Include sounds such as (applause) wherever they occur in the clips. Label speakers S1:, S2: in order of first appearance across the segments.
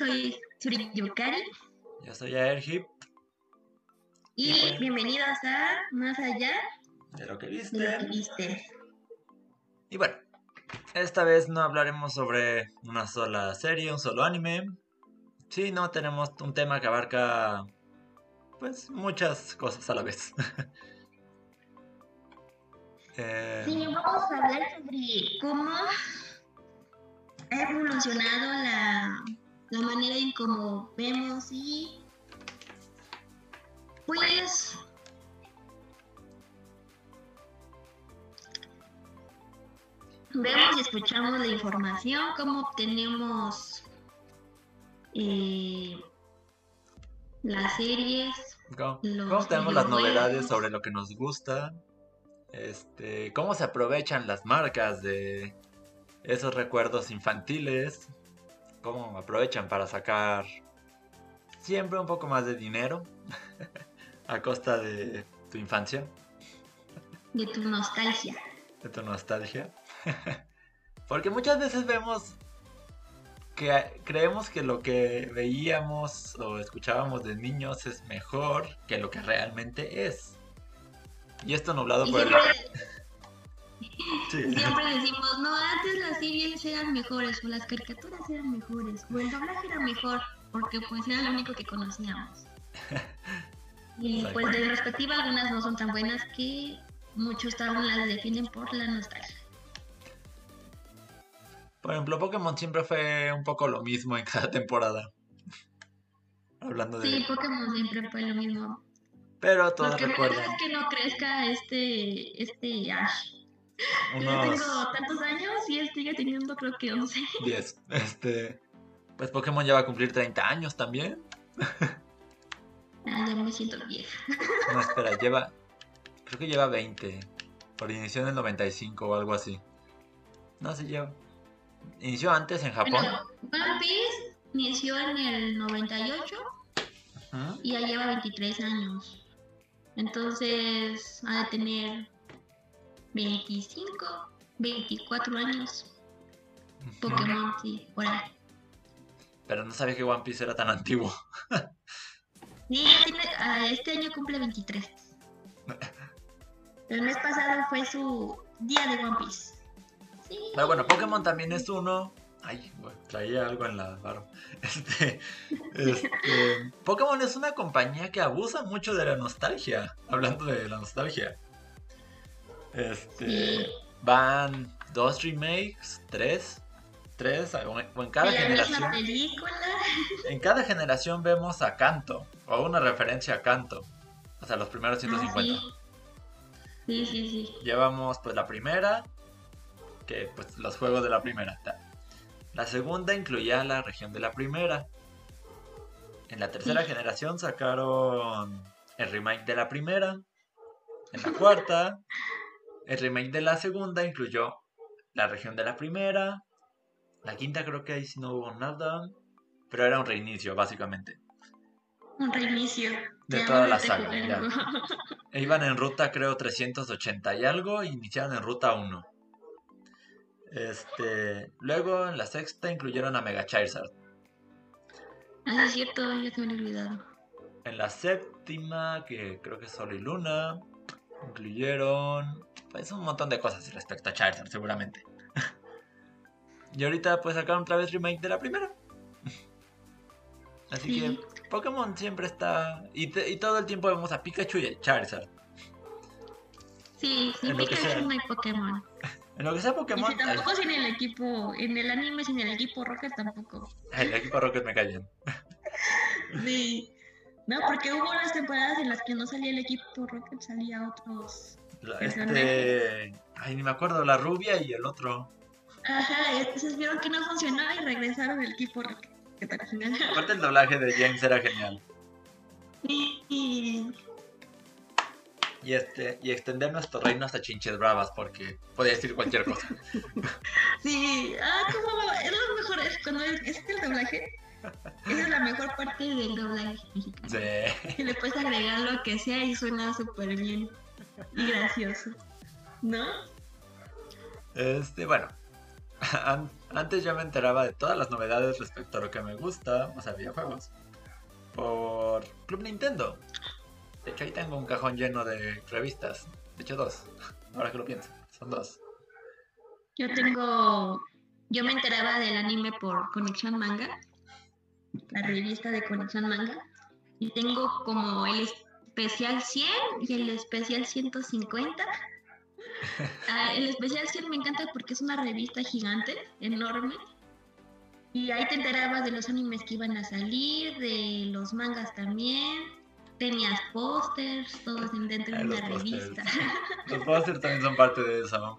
S1: soy Suri Yukari.
S2: Yo soy Airhip.
S1: Y,
S2: Y bueno.
S1: bienvenidos a Más Allá
S2: De lo que
S1: de lo
S2: viste.
S1: que viste.
S2: Y bueno, esta vez no hablaremos sobre una sola serie, un solo anime. Sí, no tenemos un tema que abarca pues muchas cosas a la vez. (laughs) Eh,
S1: Sí, vamos a hablar sobre cómo ha evolucionado la, la manera en cómo vemos y pues vemos y escuchamos la información, cómo obtenemos eh, las series,
S2: ¿Cómo, cómo tenemos las novedades sobre lo que nos gusta? Este, ¿Cómo se aprovechan las marcas de esos recuerdos infantiles? ¿Cómo aprovechan para sacar siempre un poco más de dinero (laughs) a costa de tu infancia,
S1: de tu nostalgia.
S2: de tu nostalgia? (laughs) Porque muchas veces vemos que creemos que lo que veíamos o escuchábamos de niños es mejor que lo que realmente es. Y esto nublado
S1: Y
S2: por
S1: siempre, (laughs)
S2: Sí.
S1: siempre (laughs) decimos, no, antes las series eran mejores, o las caricaturas eran mejores, o el doblaje era mejor, porque pues era lo único que conocíamos. Y pues de respectiva algunas no son tan buenas que muchos aún las defienden por la nostalgia.
S2: Por ejemplo, Pokémon siempre fue un poco lo mismo en cada temporada. (laughs) Hablando de...
S1: Sí, Pokémon siempre fue lo mismo.
S2: Pero todos
S1: Lo que
S2: recuerdan
S1: es que no crezca este, este Ash. (laughs) Yo
S2: unos
S1: tengo tantos años y él sigue teniendo creo que 11.
S2: 10. (laughs) Este... Pues Pokémon ya va a cumplir 30 años también.
S1: Ah, ya me siento vieja.
S2: No, (laughs) espera, lleva... Creo que lleva 20. Por inició en el 95 o algo así. No se lleva. Inició antes en Japón.
S1: Bueno, One Piece inició en el 98
S2: Ujú.
S1: y ya lleva 23 años. Entonces ha de tener 25, 24 años. Pokémon, sí, por ahí.
S2: Pero no sabía que One Piece era tan antiguo. (laughs)
S1: Sí, ah, este año cumple 23. El mes pasado fue su día de One Piece. Sí.
S2: Pero bueno, Pokémon también es uno. Ay, güey, traía algo en la barba. (laughs) Este, este, Pokémon es una compañía que abusa mucho de la nostalgia. Hablando de la nostalgia. Este,
S1: Sí.
S2: van dos remakes, tres, tres, o en cada generación.
S1: película.
S2: En cada generación vemos a Kanto o una referencia a Kanto. O sea, los primeros
S1: Ah,
S2: 150.
S1: sí. sí, sí.
S2: Llevamos pues la primera, que pues los juegos de la primera. La segunda incluía la región de la primera. En la tercera generación sacaron el remake de la primera. En la cuarta, (laughs) el remake de la segunda incluyó la región de la primera. La quinta creo que ahí sí no hubo nada. Pero era un reinicio, básicamente.
S1: Un reinicio.
S2: De
S1: Ya
S2: toda la saga, ya. (laughs) E iban en ruta, creo, 380 y algo, y iniciaron en ruta 1. Este, luego en la sexta incluyeron a Mega Charizard.
S1: Ah, es cierto, ya se me había olvidado.
S2: En la séptima, que creo que es Sol y Luna, incluyeron pues un montón de cosas respecto a Charizard, seguramente. (laughs) y ahorita pues sacaron otra vez remake de la primera. Así
S1: Sí.
S2: que Pokémon siempre está... Y, te- y todo el tiempo vemos a Pikachu y a Charizard.
S1: Sí,
S2: sea.
S1: Pikachu no hay Pokémon. (laughs)
S2: En lo que sea
S1: Y
S2: Pokémon,
S1: si tampoco sin el equipo, en el anime sin el equipo Rocket tampoco.
S2: el equipo Rocket me bien. (laughs)
S1: Sí. No, porque hubo unas temporadas en las que no salía el equipo Rocket, salía otros.
S2: Este. Ay, ni me acuerdo, la rubia y el otro.
S1: Ajá, y entonces vieron que no funcionaba y regresaron el equipo. Que.
S2: Aparte, el doblaje de James era genial.
S1: Y, y-
S2: Y este y extender nuestro reino hasta chinches bravas, porque podía decir cualquier cosa. (laughs)
S1: sí, ah, como es lo mejor, es cuando es, es el doblaje. Esa es la mejor parte del doblaje mexicano.
S2: Sí.
S1: Que le puedes agregar lo que sea y suena súper bien y (laughs) gracioso. ¿No?
S2: Este, bueno. (laughs) Antes yo me enteraba de todas las novedades respecto a lo que me gusta, o sea, videojuegos, por Club Nintendo. De hecho, ahí tengo un cajón lleno de revistas. De hecho, dos. (laughs) Ahora que lo pienso, son dos.
S1: Yo tengo. Yo me enteraba del anime por Conexión Manga, la revista de Conexión Manga, y tengo como el especial 100 y el especial 150 Ah, el especial 100 me encanta porque es una revista gigante, enorme. Y ahí te enterabas de los animes que iban a salir, de los mangas también. Tenías pósters, todos dentro de una revista. (laughs)
S2: Los (laughs) pósters también son parte de eso.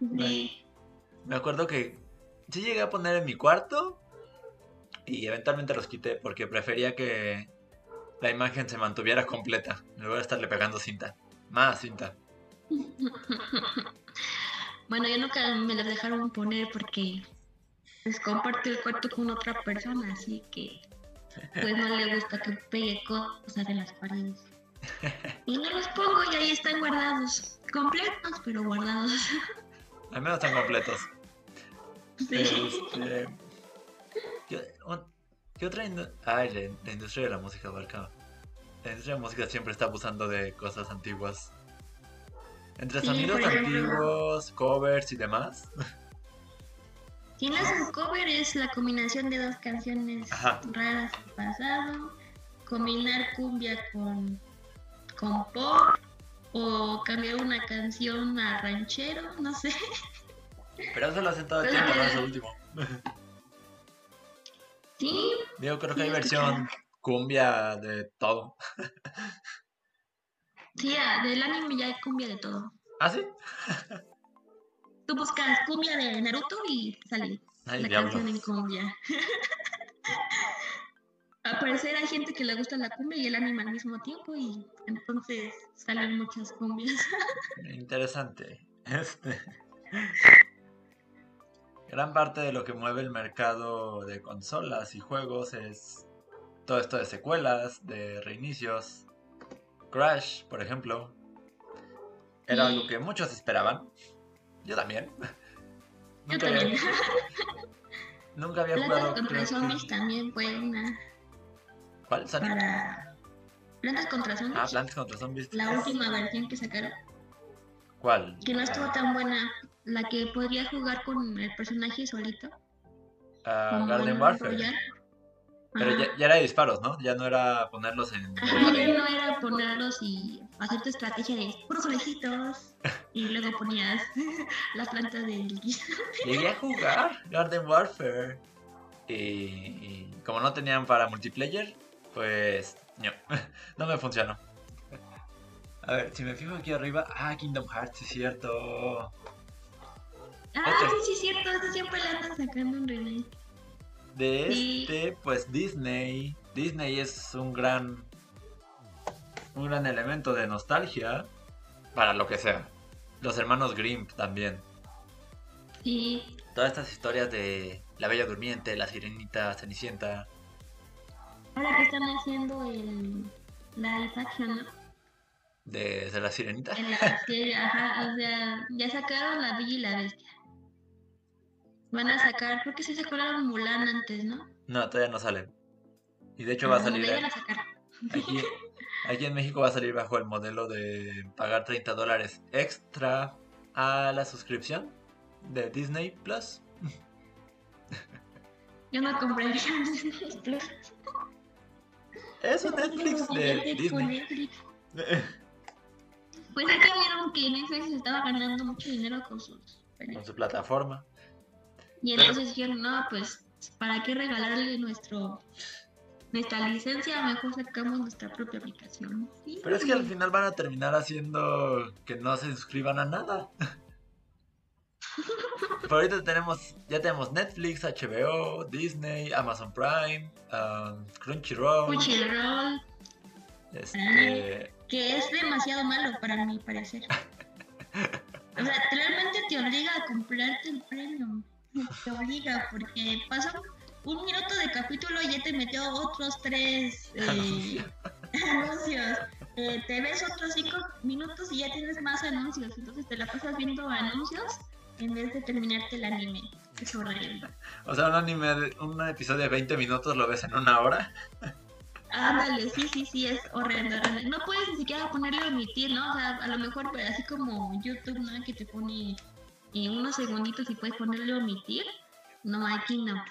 S2: Sí. Me acuerdo que sí llegué a poner en mi cuarto y eventualmente los quité porque prefería que la imagen se mantuviera completa en lugar de estarle pegando cinta. Más cinta. (laughs)
S1: bueno, yo nunca me las dejaron poner porque pues comparto el cuarto con otra persona, así que pues no le gusta que pegue cosas en las paredes. Y no los pongo y ahí están guardados. Completos, pero guardados.
S2: Al menos están completos. (laughs) Este, ¿qué, otra industria? Ay, la, industria de la música abarca. La industria de la música siempre está abusando de cosas antiguas. Entre sonidos antiguos, covers y demás.
S1: Si no es un cover, es la combinación de dos canciones raras del pasado. Combinar cumbia con, con pop. O cambiar una canción a ranchero, no sé.
S2: Pero eso lo hacen todo el tiempo, no es último. (laughs)
S1: Sí.
S2: Digo, creo que hay versión cumbia de todo.
S1: Sí, del anime ya hay cumbia de todo.
S2: ¿Ah, sí?
S1: Tú buscas cumbia de Naruto y sale la canción en cumbia. (laughs) Al parecer hay gente que le gusta la cumbia y el anime al mismo tiempo y entonces salen muchas cumbias. (laughs)
S2: Interesante. Este. Gran parte de lo que mueve el mercado de consolas y juegos es todo esto de secuelas, de reinicios, Crash, por ejemplo, era algo que muchos esperaban. Yo también. (laughs)
S1: Yo nunca también.
S2: Había, (laughs) nunca había
S1: Plantas
S2: jugado.
S1: contra zombies también fue una.
S2: ¿Cuál?
S1: Plantas contra zombies.
S2: Ah, Plantas contra zombies.
S1: La última versión que sacaron.
S2: ¿Cuál?
S1: Que no estuvo tan buena. La que podría jugar con el personaje solito.
S2: Uh, Garden Warfare. Pero ya, ya, era de disparos, ¿no? Ya no era ponerlos en.
S1: Ajá, ya no era ponerlos y hacer tu estrategia de puros conejitos. (laughs) y luego ponías (laughs) las plantas del.
S2: Llegué a jugar Garden Warfare. Y, y, como no tenían para multiplayer, pues. No, (laughs) no me funcionó. A ver, si me fijo aquí arriba. Ah, Kingdom Hearts, es cierto.
S1: Ah, sí, sí, es cierto. Eso siempre le andan sacando un remake
S2: de este, pues Disney. Disney es un gran un gran elemento de nostalgia para lo que sea. Los hermanos Grimm también.
S1: Sí.
S2: Todas estas historias de La Bella Durmiente, La Sirenita, Cenicienta.
S1: Ahora que están haciendo el live action, ¿no?
S2: De, de La Sirenita.
S1: En la serie, ajá, o sea, ya sacaron La Bella y la Bestia. Van a sacar, creo que se sacaron Mulan antes, ¿no?
S2: No, todavía no salen. Y de hecho va a salir. Aquí, aquí en México va a salir bajo el modelo de pagar 30 dólares extra a la suscripción de Disney Plus.
S1: Yo no compraría Disney Plus.
S2: Es un Netflix de Disney.
S1: Pues es que vieron que Netflix estaba ganando mucho dinero con sus
S2: con su plataforma.
S1: Y entonces dijeron, no, pues, ¿para qué regalarle nuestro nuestra licencia? Mejor sacamos nuestra propia aplicación.
S2: Pero es que al final van a terminar haciendo que no se suscriban a nada. (laughs) Por ahorita tenemos, ya tenemos Netflix, HBO, Disney, Amazon Prime, um, Crunchyroll.
S1: Crunchyroll.
S2: Este...
S1: que es demasiado malo para mi parecer. (laughs) o sea, realmente te obliga a comprarte el premium te obliga porque pasa un minuto de capítulo y ya te metió otros tres eh, (laughs) anuncios. Eh, te ves otros cinco minutos y ya tienes más anuncios. Entonces te la pasas viendo anuncios en vez de terminarte el anime. Es horrible.
S2: O sea, un anime, un episodio de 20 minutos lo ves en una hora.
S1: Ándale, sí, sí, sí, es horrendo, horrendo. No puedes ni siquiera ponerlo a emitir, ¿no? O sea, a lo mejor pues, así como YouTube, ¿no? Que te pone eh, unos segunditos y puedes ponerlo a emitir. No, aquí no.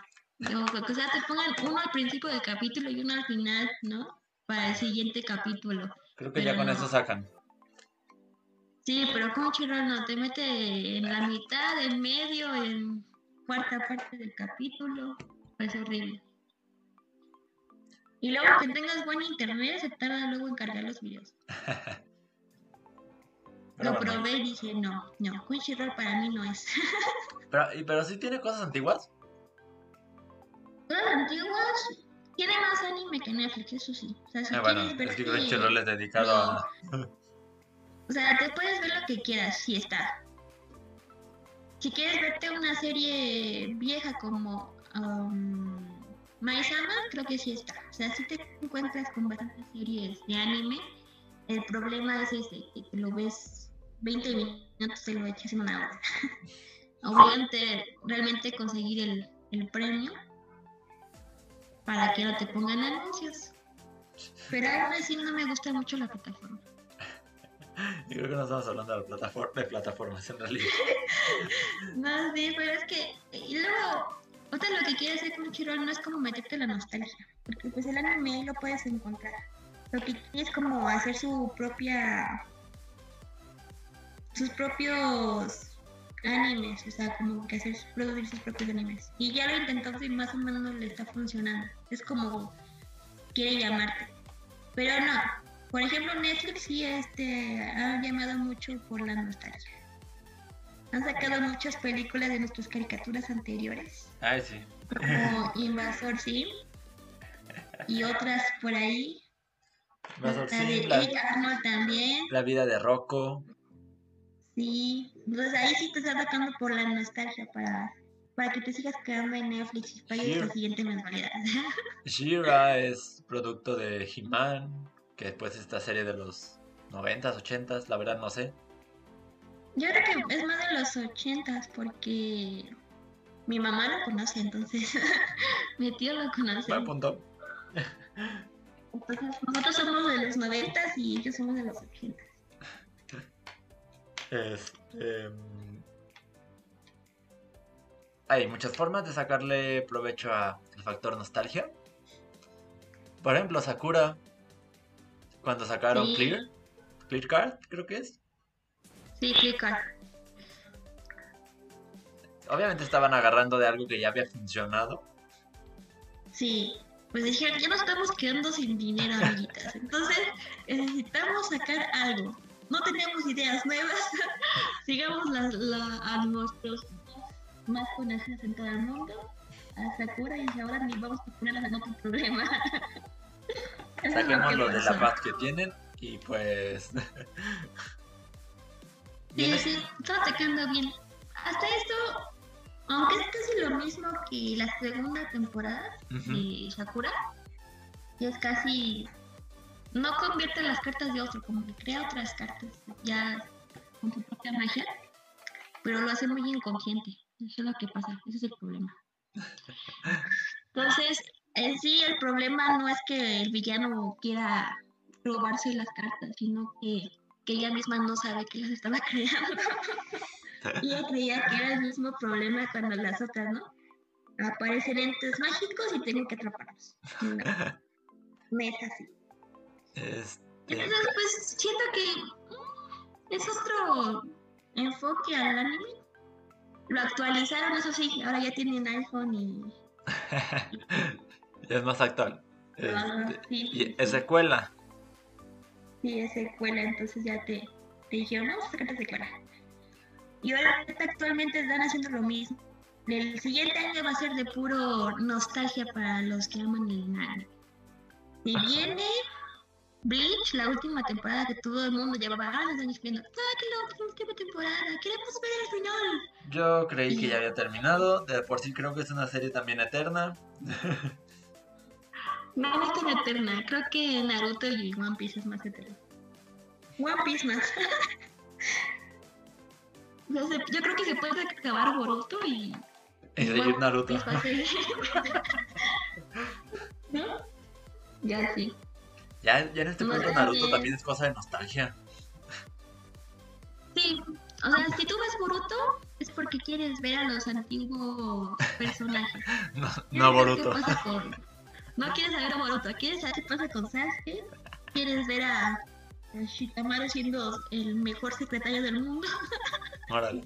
S1: O sea, te pongan uno al principio del capítulo y uno al final, ¿no? Para el siguiente capítulo.
S2: Creo que ya con eso sacan.
S1: Sí, pero Crunchyroll no, te mete en la mitad, en medio, en cuarta parte del capítulo. Pues horrible. Y luego que tengas buen internet, se tarda luego en cargar los videos. (laughs) Lo probé y dije, no, no, Crunchyroll para mí no es. (laughs)
S2: pero, pero sí tiene cosas antiguas.
S1: Cosas antiguas, tiene más anime que Netflix, eso sí. O sea, si
S2: ah, bueno, es que Crunchyroll es dedicado a...
S1: O sea, te puedes ver lo que quieras, sí está. Si quieres verte una serie vieja como um, Maizama, creo que sí está. O sea, si te encuentras con bastantes series de anime, el problema es ese, que lo ves 20 minutos te lo echas en una hora. Obviamente, realmente conseguir el, el premio para que no te pongan anuncios. Pero aún así no me gusta mucho la plataforma.
S2: Yo creo que no estamos hablando de, plataforma, de plataformas en realidad. (laughs)
S1: no, sí, pero es que. Y luego, otra lo que quiere hacer con Chirol no es como meterte la nostalgia. Porque pues el anime lo puedes encontrar. Lo que quiere es como hacer su propia. Sus propios animes, o sea, como que hacer producir sus propios animes. Y ya lo intentó y más o menos no le está funcionando. Es como quiere llamarte. Pero no, por ejemplo, Netflix sí este, ha llamado mucho por la nostalgia. Han sacado muchas películas de nuestras caricaturas anteriores.
S2: Ay, sí.
S1: Como Invasor Sim. Y otras por ahí.
S2: Invasor Sim. La,
S1: Arnold también.
S2: La vida de Rocco.
S1: Sí. Pues ahí sí te está sacando por la nostalgia para, para que te sigas quedando en Netflix y pagues la siguiente mensualidad. (laughs)
S2: Shira es producto de He-Man que después esta serie de los 90s, 80s, la verdad no sé.
S1: Yo creo que es más de los 80s porque mi mamá lo conoce, entonces (laughs) mi tío lo conoce.
S2: Buen punto.
S1: Entonces nosotros somos de los 90s y ellos somos de los 80s.
S2: Este, hay muchas formas de sacarle provecho al factor nostalgia. Por ejemplo, Sakura cuando sacaron Clear. Clear Card, creo que es.
S1: Sí, Clear Card.
S2: Obviamente estaban agarrando de algo que ya había funcionado.
S1: Sí, pues dijeron, ya nos estamos quedando sin dinero, amiguitas. Entonces, necesitamos sacar algo. No tenemos ideas nuevas. (laughs) Sigamos a nuestros más conocidos en todo el mundo. A Sakura y ahora ni vamos a poner a otro problema. (laughs)
S2: Saquemos lo de la paz que tienen y pues. (laughs)
S1: sí, sí, todo te quedando bien. Hasta esto, aunque es casi lo mismo que la segunda temporada de Sakura, y es casi. No convierte las cartas de otro, como que crea otras cartas, ya con su propia magia, pero lo hace muy inconsciente. Eso es lo que pasa, ese es el problema. Entonces, en sí el problema no es que el villano quiera robarse las cartas, sino que, ella misma no sabe que las estaba (laughs) creando. y ella creía que era el mismo problema cuando las otras, ¿no? Aparecen entes mágicos y tienen que atraparlos. No, no es así.
S2: Este...
S1: Entonces, pues siento que mm, es otro enfoque al anime. Lo actualizaron, eso sí, ahora ya tienen iPhone y (laughs)
S2: es más actual.
S1: Ah,
S2: y es secuela.
S1: Sí, es secuela, entonces ya te, te dijeron, vamos a sacar secuela. Y ahora actualmente están haciendo lo mismo. El siguiente año va a ser de puro nostalgia para los que aman el anime. Y viene Bleach, la última temporada que todo el mundo llevaba años viendo. ¡Ah, la última temporada! ¡Queremos ver el final!
S2: Yo creí que ya había terminado. De por sí creo que es una serie también eterna. (laughs)
S1: No, no es tan eterna. Creo que Naruto y One Piece es más eterna. One Piece más. (laughs) Yo creo que se puede acabar Boruto y.
S2: Y seguir Naruto. (laughs)
S1: ¿No? Ya sí.
S2: Ya, ya en este punto Naruto también es cosa de nostalgia.
S1: Sí. O sea, si tú ves Boruto, es porque quieres ver a los antiguos personajes. (laughs)
S2: No,
S1: ¿Quieres
S2: no Boruto. (laughs)
S1: con- No quieres saber a Boruto, quieres saber qué pasa con Sasuke. Quieres ver a, Shikamaru siendo el mejor secretario del mundo. (laughs)
S2: Órale.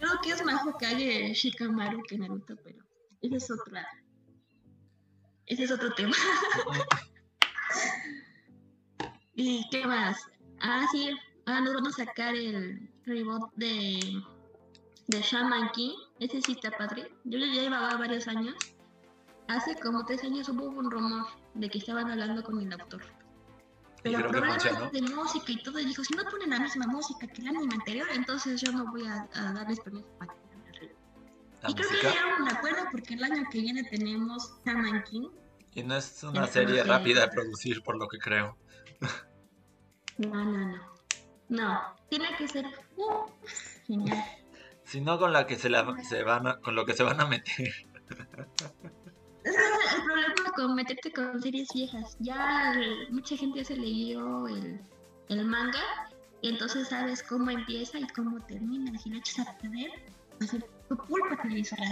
S1: Creo que es más Hokage Shikamaru que Naruto, pero ese es otra. Ese es otro tema. (laughs) ¿Y qué más? Ah, sí, ahora nos vamos a sacar el reboot de, de Shaman King. Ese sí está padre. Yo ya llevaba varios años. Hace como tres años hubo un rumor de que estaban hablando con el autor. Pero problemas
S2: funcionó.
S1: de música y todo, y dijo, si no ponen la misma música que el anime anterior, entonces yo no voy a, a darles permiso para
S2: La
S1: Y creo que
S2: música.
S1: llegaron un acuerdo porque el año que viene tenemos Shaman King.
S2: Y no es una
S1: Entonces-
S2: serie rápida de producir, por lo que creo.
S1: No, no, no. No, tiene que ser uh, genial.
S2: Sino con la que se, la, se van a- con lo que se van a meter.
S1: El problema con meterte con series viejas. Ya el- mucha gente ya se leyó el, el manga y entonces sabes cómo empieza y cómo termina. Si lo echas a perder, va a ser tu culpa televisora.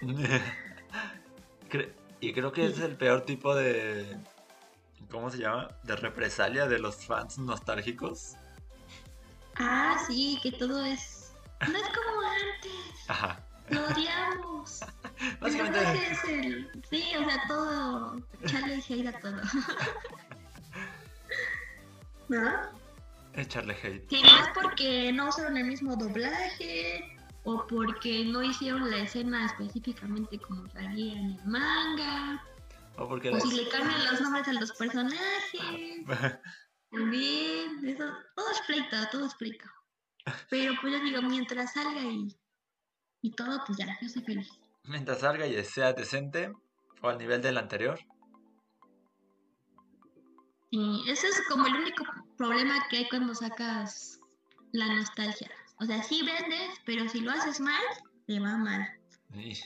S1: (laughs)
S2: Cre- y creo que es el peor tipo de. ¿Cómo se llama? De represalia de los fans nostálgicos.
S1: Ah, sí, que todo es... No es como antes.
S2: Ajá.
S1: Lo odiamos. (laughs)
S2: Básicamente.
S1: es el... Sí, o sea, todo... Charlie hate a todo. (laughs) ¿No?
S2: Echarle hate.
S1: No es porque no usaron el mismo doblaje o porque no hicieron la escena específicamente como salía en el manga
S2: O porque
S1: o
S2: las-
S1: si le cambian los nombres a los personajes. (laughs) También, eso, todo es pleito, todo es pleito. Pero pues yo digo, mientras salga y, y todo, pues ya, yo soy feliz.
S2: Mientras salga y sea decente o al nivel del anterior.
S1: Y ese es como el único problema que hay cuando sacas la nostalgia. O sea, sí vendes, pero si lo haces mal, te va mal.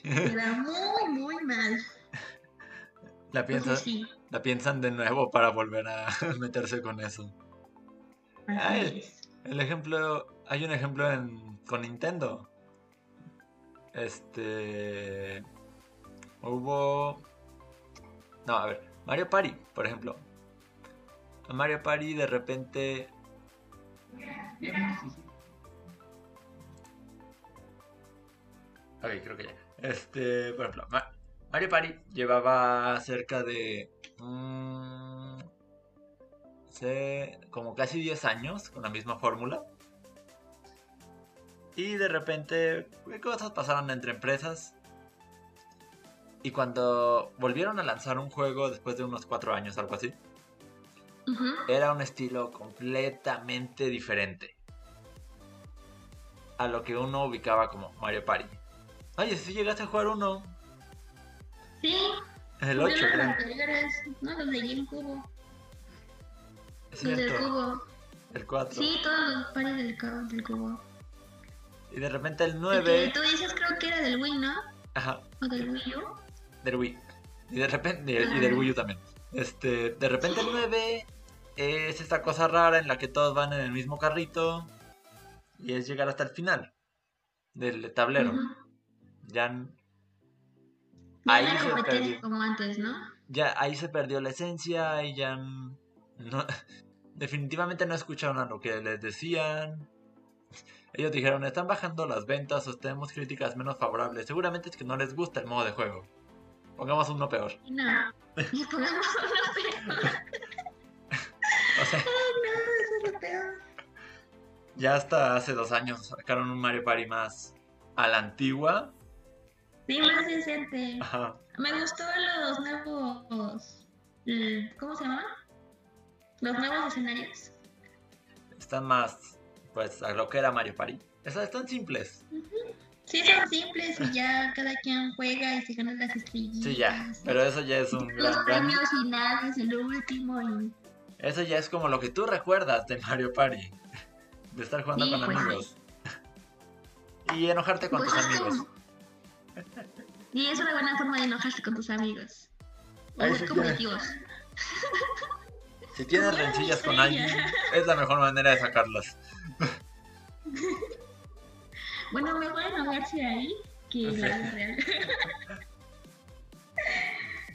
S1: Te va (laughs) muy, muy mal.
S2: la, piensan,
S1: sí.
S2: la piensan de nuevo para volver a (laughs) meterse con eso.
S1: es.
S2: El ejemplo, hay un ejemplo en, con Nintendo. Este, hubo, no, a ver, Mario Party, por ejemplo. Mario Party de repente, ok, creo que ya. Este, por ejemplo, Ma- Mario Party llevaba cerca de, mm, sé, como casi 10 años con la misma fórmula. Y de repente ¿qué cosas pasaron entre empresas. Y cuando volvieron a lanzar un juego después de unos 4 años, algo así, era un estilo completamente diferente a lo que uno ubicaba como Mario Party. Oye, si llegaste a jugar uno,
S1: Sí,
S2: el
S1: yo
S2: 8,
S1: los
S2: creo.
S1: anteriores, no los de GameCube,
S2: Es
S1: los del cubo.
S2: el 4.
S1: Sí, todos los pares del, del cubo.
S2: Y de repente el
S1: El que
S2: 9,
S1: tú dices creo que era del Wii, ¿no?
S2: ajá,
S1: O del Wii U.
S2: del Wii. Y de repente, y del Wii U también. Este, de repente el 9 es esta cosa rara en la que todos van en el mismo carrito y es llegar hasta el final del tablero. Ya Ahí
S1: no
S2: se perdió.
S1: como antes, ¿no?
S2: ya ahí se perdió la esencia y ya no, (laughs) definitivamente no escucharon a lo que les decían. Ellos dijeron, están bajando las ventas o tenemos críticas menos favorables. Seguramente es que no les gusta el modo de juego. Pongamos uno peor.
S1: No. Pongamos uno peor. (laughs)
S2: O sea,
S1: No, eso es lo peor.
S2: ya hasta hace dos años sacaron un Mario Party más a la antigua.
S1: Sí, más decente.
S2: Ajá.
S1: Me gustó los nuevos. ¿Cómo se llama? Los nuevos escenarios.
S2: Están más, pues, a lo que era Mario Party. Esas están simples.
S1: Sí, son simples y ya cada quien juega y se gana las estrellitas.
S2: Sí, ya. Pero eso ya es un
S1: Los premios finales, el último y.
S2: Eso ya es como lo que tú recuerdas de Mario Party. de estar jugando
S1: Sí,
S2: con
S1: pues,
S2: amigos. (laughs) Y enojarte con
S1: Pues
S2: tus amigos.
S1: como- Y es una buena forma de enojarse con tus amigos. O ser
S2: sí, ya.
S1: competitivos. (laughs)
S2: Si tienes
S1: Como una
S2: rencillas con alguien, es la mejor manera de sacarlas. (laughs)
S1: Bueno, mejor enojarse ahí que en la
S2: Sí.
S1: vida real. (laughs)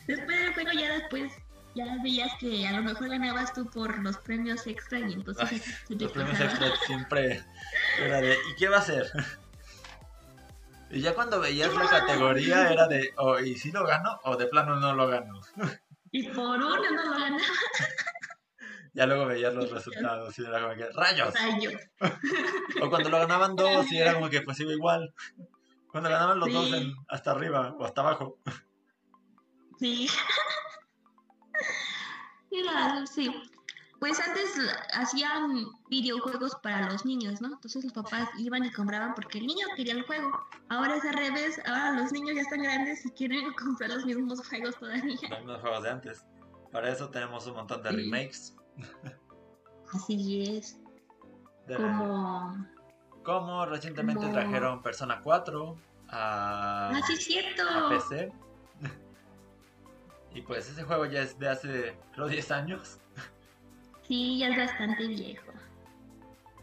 S1: después del juego ya después ya veías que a lo mejor ganabas tú por los premios extra y entonces
S2: Ay,
S1: se te
S2: Los premios extra siempre era de ¿y qué va a hacer? Y ya cuando veías la categoría era de o y si lo gano o de plano no lo gano.
S1: Y por uno no lo ganaba (laughs)
S2: Ya luego veías los resultados y era como que ¡rayos!
S1: rayos.
S2: O cuando lo ganaban (laughs) dos y era como que pues iba igual. Cuando ganaban los dos en- hasta arriba o hasta abajo.
S1: Sí. (laughs) Sí. Pues antes hacían videojuegos para los niños, ¿no? Entonces los papás iban y compraban porque el niño quería el juego. Ahora es al revés, ahora los niños ya están grandes y quieren (laughs) comprar los mismos juegos todavía.
S2: Los mismos juegos de antes. Para eso tenemos un montón de
S1: Sí.
S2: remakes.
S1: Así es.
S2: de-
S1: Como...
S2: como recientemente
S1: como-
S2: trajeron Persona 4 a,
S1: Ah, sí, es cierto.
S2: a PC. (laughs) Y pues ese juego ya es de hace, creo, 10 años.
S1: Sí, ya es bastante viejo.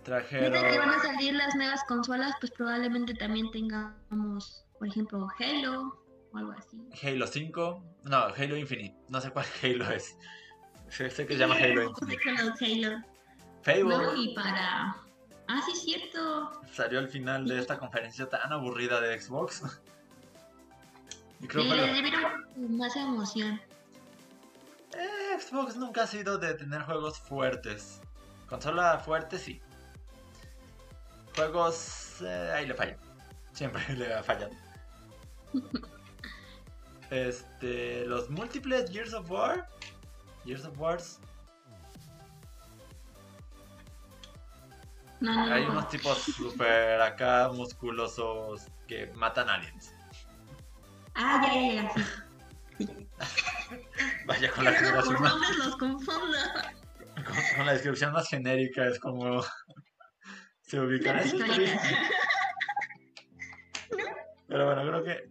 S1: Ahorita que van
S2: Trajeron
S1: a salir las nuevas consolas, pues probablemente también tengamos, por ejemplo, Halo o algo así.
S2: Halo 5. No, Halo Infinite. No sé cuál (laughs) Halo es. Sé, sé que se llama Halo Infinite.
S1: Halo.
S2: Fable
S1: No, y para... Ah, sí, es cierto.
S2: salió al final de esta conferencia tan aburrida de Xbox. (laughs) Y creo
S1: Sí,
S2: que
S1: le dieron más emoción.
S2: Eh, Xbox nunca ha sido de tener juegos fuertes. Consola fuerte, sí. Juegos, eh, ahí le falla. Siempre (laughs) le ha fallado. Este, los múltiples Gears of War. Gears of Wars.
S1: No,
S2: Hay
S1: no.
S2: unos tipos super acá musculosos que matan aliens.
S1: Ah, ya, ya, ya.
S2: Vaya con la generación más,
S1: los confundo.
S2: con, con la descripción más genérica es como (laughs) se ubican. Pero bueno, creo que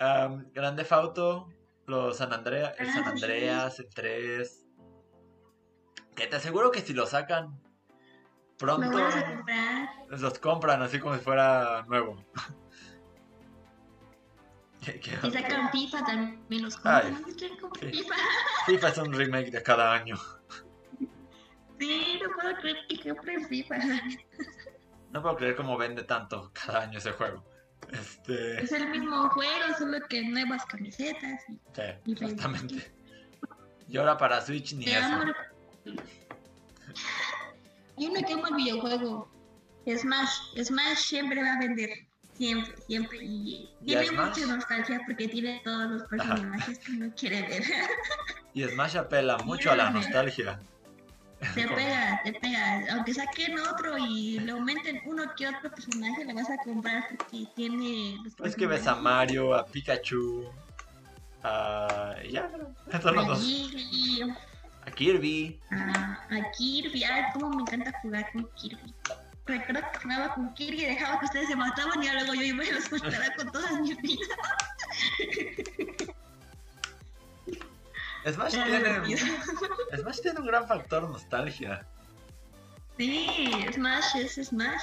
S2: am, Grande Fauto, los San Andrea, el
S1: Ah,
S2: San. Andreas, el 3. Que te aseguro que si lo sacan pronto los compran así como si fuera nuevo. Que- que-
S1: Si sacan FIFA también los compran. ¿No quieren comprar
S2: sí.
S1: FIFA?
S2: FIFA es un remake de cada año.
S1: Sí, no puedo creer que compren FIFA.
S2: No puedo creer cómo vende tanto cada año ese juego. Este.
S1: Es el mismo juego, solo que nuevas camisetas. y
S2: Sí,
S1: Y
S2: exactamente. Y ahora para Switch ni
S1: Te
S2: eso.
S1: amo. Yo no quemo el videojuego. Smash. Smash siempre va a vender. Siempre, siempre. Y
S2: ¿Y
S1: tiene
S2: Smash?
S1: mucha nostalgia porque tiene todos los personajes que uno quiere ver. (laughs)
S2: Y Smash apela mucho a la nostalgia.
S1: te (laughs) pega, te pega. Aunque saquen otro y le aumenten uno que otro personaje, le vas a comprar porque tiene. los
S2: Es que ves a. Mario, a Pikachu, a. ya, (laughs) esos los dos. A Kirby.
S1: a, a Kirby. Ay, cómo me encanta jugar con Kirby. Recuerdo que jugaba con Kirby y dejaba que ustedes se mataban y luego yo iba y los mataba con todas mis vidas. (laughs)
S2: Smash tiene. (laughs) Smash tiene un gran factor nostalgia.
S1: Sí, Smash es Smash.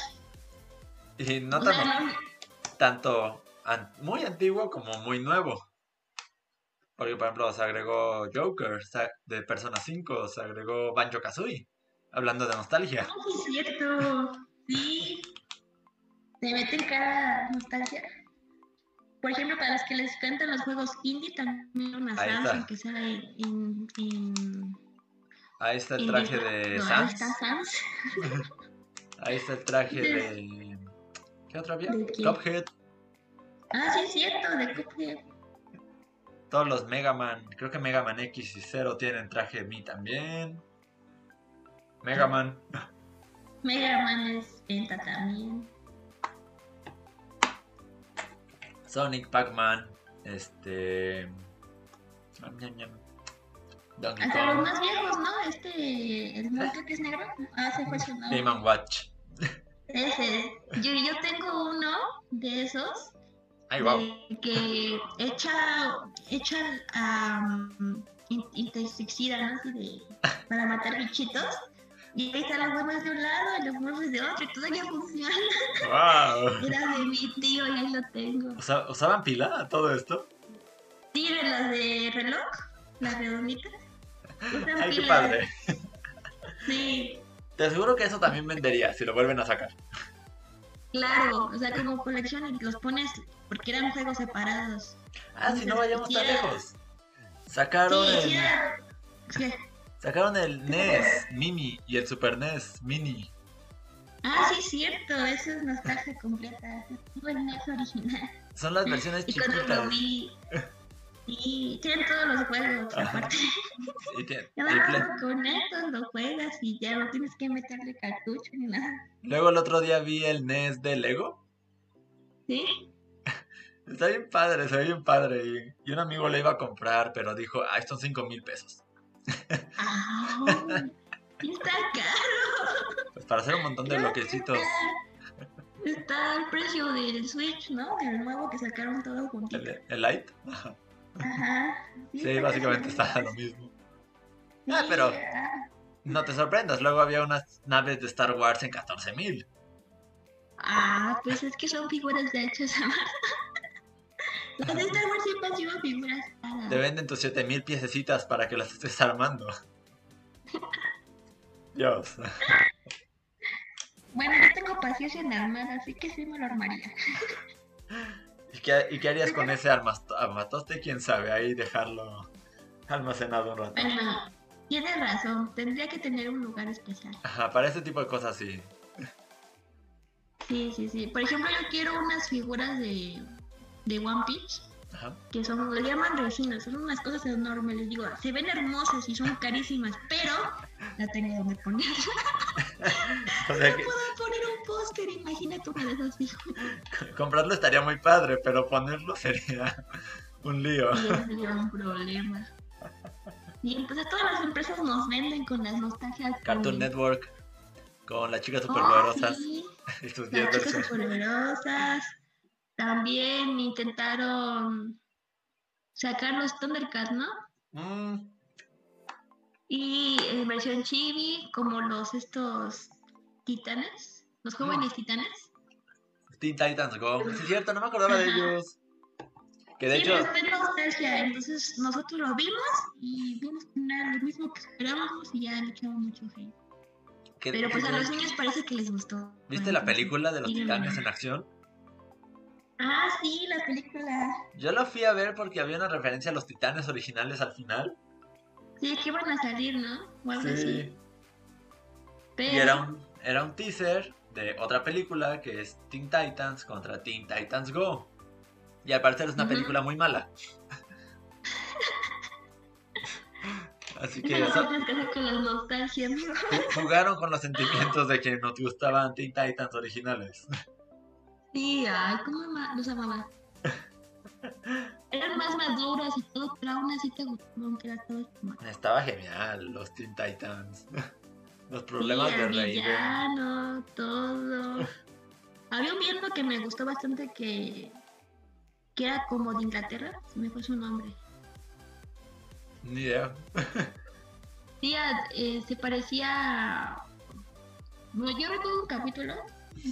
S2: Y no
S1: sea,
S2: tan-
S1: no-
S2: tanto an- muy antiguo como muy nuevo. Porque, por ejemplo, se agregó Joker se- de Persona 5, se agregó Banjo Kazooie. Hablando de nostalgia.
S1: no, sí es cierto. Sí. Se meten cada nostalgia. Por ejemplo, para los que les encantan los juegos indie, también una Sans, aunque sea en, en,
S2: Ahí está el traje de
S1: No, ahí
S2: Sans.
S1: está Sans. (laughs)
S2: Ahí está el traje de. ¿Qué otro había? Cuphead.
S1: Ah, sí es cierto, de Cuphead.
S2: Todos los Mega Man. Creo que Mega Man X y Zero tienen traje de mí también. Mega Man.
S1: Mega Man es Penta también.
S2: Sonic, Pac-Man. Este. Donkey
S1: Hasta los más viejos, ¿no? Este, el monstruo que es negro. Ah, se fue su nombre.
S2: Game Watch.
S1: Ese. Yo, yo tengo uno de esos
S2: Ay, wow.
S1: de que echa, echa um, in- insecticida, ¿no? Así de, para matar bichitos. Y ahí están las huevas de un lado y los huevos de otro y todavía funciona.
S2: Wow. (laughs)
S1: Era de mi tío y ahí lo tengo.
S2: Usa- ¿Usaban pila todo esto?
S1: Sí, de las de reloj, las redonditas. Usan
S2: Ay, qué
S1: pilas.
S2: padre.
S1: Sí,
S2: Te aseguro que eso también vendería si lo vuelven a sacar.
S1: claro. O sea, como colección y los pones porque eran juegos separados.
S2: Ah, si no vayamos tan
S1: era-
S2: lejos. Sacaron
S1: Sí, sí, era-.
S2: Sacaron el NES Mini y el Super NES Mini.
S1: Ah, sí, es cierto. Eso es nostalgia completa. NES original.
S2: Son las versiones
S1: Y cuando lo
S2: chiquitas.
S1: vi. Y tienen todos los juegos,
S2: Ajá.
S1: aparte.
S2: Y
S1: con estos lo juegas y ya no tienes que meterle cartucho ni nada.
S2: Luego el otro día vi el NES de Lego.
S1: ¿Sí?
S2: Está bien padre, ve bien padre. Y, y un amigo le iba a comprar, pero dijo, ah, son 5 mil pesos.
S1: Ah, está caro.
S2: Pues para hacer un montón de bloquecitos.
S1: Está, está el precio del Switch, ¿no? Del nuevo que sacaron todo juntito.
S2: El, el Lite. Ajá. Sí, básicamente está
S1: lo
S2: lo
S1: mismo.
S2: Ah, pero-. No te sorprendas, luego había unas naves de Star Wars en 14 mil.
S1: Ah, pues es que son figuras de hechas a mano. Las de Star Wars siempre han sido figuras caras.
S2: Te venden tus 7 mil piececitas para que las estés armando. (laughs) Dios.
S1: Bueno, yo tengo paciencia en armar, así que sí me lo armaría.
S2: ¿Y qué, y qué harías con ese armatoste? ¿Quién sabe? Ahí dejarlo almacenado un rato.
S1: Bueno, tienes razón, tendría que tener un lugar especial.
S2: Ajá, para ese tipo de cosas sí.
S1: Sí, sí, sí. Por ejemplo, yo quiero unas figuras de, de One Piece,
S2: Ajá.
S1: que son, le llaman resinas, son unas cosas enormes, les digo, se ven hermosas y son carísimas, pero la tengo donde poner. (laughs)
S2: O sea
S1: No
S2: que
S1: puedo poner un póster, imagínate una de esas
S2: comprarlo estaría muy padre, pero ponerlo sería un lío.
S1: Ese sería un problema. Y entonces todas las empresas nos venden con las nostalgias.
S2: Cartoon Network con las chicas
S1: Oh,
S2: superpoderosas
S1: sí, (laughs)
S2: y sus 10
S1: las chicas superpoderosas. También intentaron sacar los Thundercats, ¿no?
S2: Mm,
S1: Y en versión chibi, como los estos titanes, los jóvenes titanes.
S2: Teen Titans Go. Sí, es cierto, no me acordaba de ellos. Que de
S1: sí,
S2: hecho,
S1: nostalgia. Entonces nosotros lo vimos y vimos que era lo mismo que esperábamos y ya le echamos mucho hate. Pero pues a los niños parece que les gustó.
S2: ¿viste la película de los titanes en acción?
S1: Ah, sí, la película.
S2: Yo la fui a ver porque había una referencia a los titanes originales al final.
S1: Sí, que iban a salir, ¿no? O algo así.
S2: Sí.
S1: Pero,
S2: Y era un, era un teaser de otra película que es Teen Titans contra Teen Titans Go. Y al parecer es una película muy mala. (laughs) Así que
S1: eso con la nostalgia,
S2: jugaron con los sentimientos de que nos gustaban Teen Titans originales.
S1: Sí, ay, cómo los amaba. (laughs) Eran más maduros y todo, pero aún así te gustaban que era todo como-
S2: Estaba genial los Teen Titans. (laughs) Los
S1: Sí,
S2: problemas de
S1: el
S2: Raven.
S1: villano, todo. Había un villano que me gustó bastante que, que era como de Inglaterra, se me fue su nombre.
S2: Ni idea.
S1: Sí, eh, se parecía. Bueno, yo recuerdo un capítulo,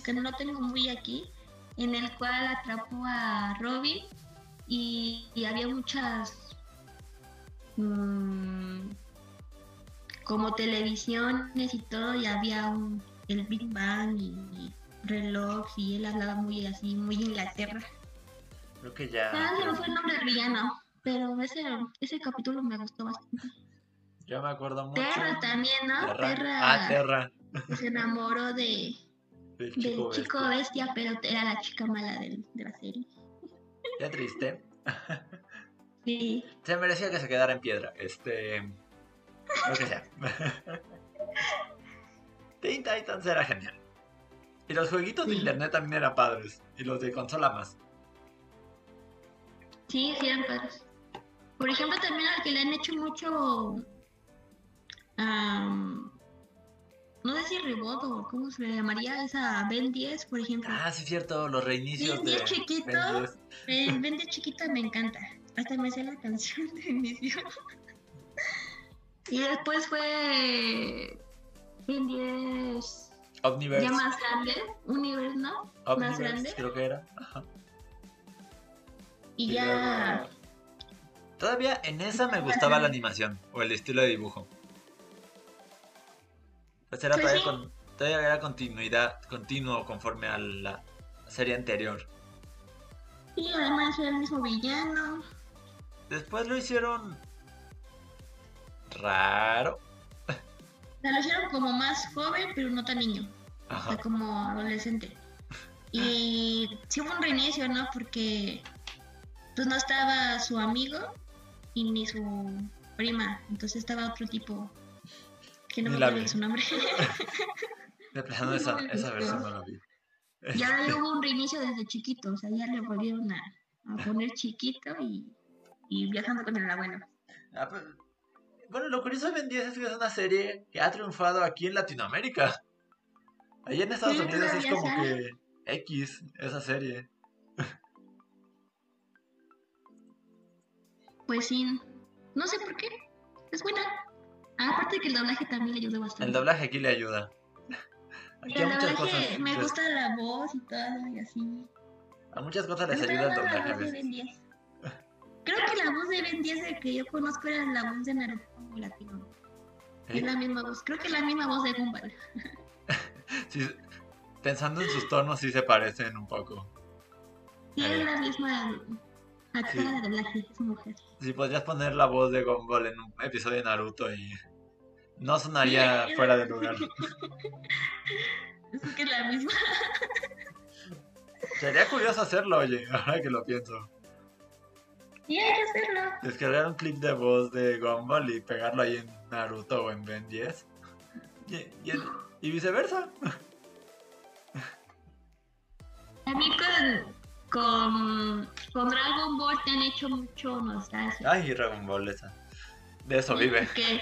S1: que no lo tengo muy aquí, en el cual atrapó a Robin y, y había muchas. mm, como televisiones y todo, y había un, el Big Bang y, y reloj, y él hablaba muy así, muy Inglaterra.
S2: Creo que ya.
S1: Ah, me fue el nombre del villano, pero ese, ese capítulo me gustó bastante.
S2: Yo me acuerdo mucho.
S1: Terra también, ¿no?
S2: Terra.
S1: Terra,
S2: Ah, Terra.
S1: se enamoró de, del
S2: chico
S1: chico
S2: bestia.
S1: bestia, pero era la chica mala del- de, la serie.
S2: Qué triste.
S1: Sí,
S2: Se merecía que se quedara en piedra. Este. Lo que sea. Teen Titans era genial. Y los jueguitos de internet también eran padres. Y los de consola más.
S1: sí, sí eran padres. Por ejemplo, también al que le han hecho mucho am, no sé si reboot o cómo se le llamaría esa Ben 10, por ejemplo.
S2: Ah, sí, cierto, los reinicios
S1: Ben
S2: de
S1: 10 chiquito,
S2: Ben 10.
S1: Ben, Ben 10 chiquita me encanta. Hasta me sé la canción de inicio. y después fue Ben 10
S2: Omniverse.
S1: ya más grande, Universe, ¿no? más
S2: Omniverse,
S1: grande.
S2: creo que era. Ajá.
S1: Y
S2: Y
S1: ya...
S2: luego- Todavía en esa me gustaba la animación o el estilo de dibujo. Pues era todavía,
S1: sí.
S2: con- todavía era continuidad, continuo conforme a la serie anterior.
S1: Y además era el mismo villano.
S2: Después lo hicieron raro.
S1: O lo hicieron como más joven, pero no tan niño. O
S2: Ajá.
S1: sea, como adolescente. Y sí hubo un reinicio, ¿no? Porque pues no estaba su amigo y ni su prima. Entonces estaba otro tipo que no
S2: Ni
S1: me acuerdo su nombre. (laughs)
S2: De plano esa, esa versión no la vi.
S1: ya ahí hubo un reinicio desde chiquito. O sea, ya le volvieron a, a poner chiquito y, y viajando con el abuelo.
S2: Ah, pues, bueno, lo curioso de Ben 10 es que es una serie que ha triunfado aquí en Latinoamérica. Allá en Estados
S1: Sí,
S2: Unidos es como
S1: sale.
S2: que X esa serie.
S1: Pues sí, no sé por qué. Es buena. Ah, Aparte que el doblaje también le ayudó bastante.
S2: El doblaje aquí le ayuda. Aquí
S1: el
S2: muchas
S1: doblaje
S2: cosas,
S1: me gusta la voz y todo y así.
S2: a muchas cosas les ayuda el doblaje a
S1: la voz de
S2: veces.
S1: Ben 10. Creo que la voz de Ben 10 el que yo conozco era la voz de Naruto latino.
S2: ¿Eh?
S1: Es la misma voz, creo que es la misma voz de Gumball. (laughs)
S2: Sí, pensando en sus tonos sí se parecen un poco.
S1: Sí, es la misma actora
S2: Sí.
S1: de doblaje, es mujer.
S2: Si podrías poner la voz de Gumball en un episodio de Naruto y no sonaría
S1: Sí.
S2: fuera de lugar.
S1: Es que es la misma.
S2: Sería curioso hacerlo, oye, ahora que lo pienso.
S1: Y hay que hacerlo.
S2: Descargar un clip de voz de Gumball y pegarlo ahí en Naruto o en Ben 10. Y, y en- y viceversa.
S1: A mí con, con, con Dragon Ball te han hecho mucho nostalgia.
S2: Ay, Dragon Ball esa. De eso vive.
S1: Que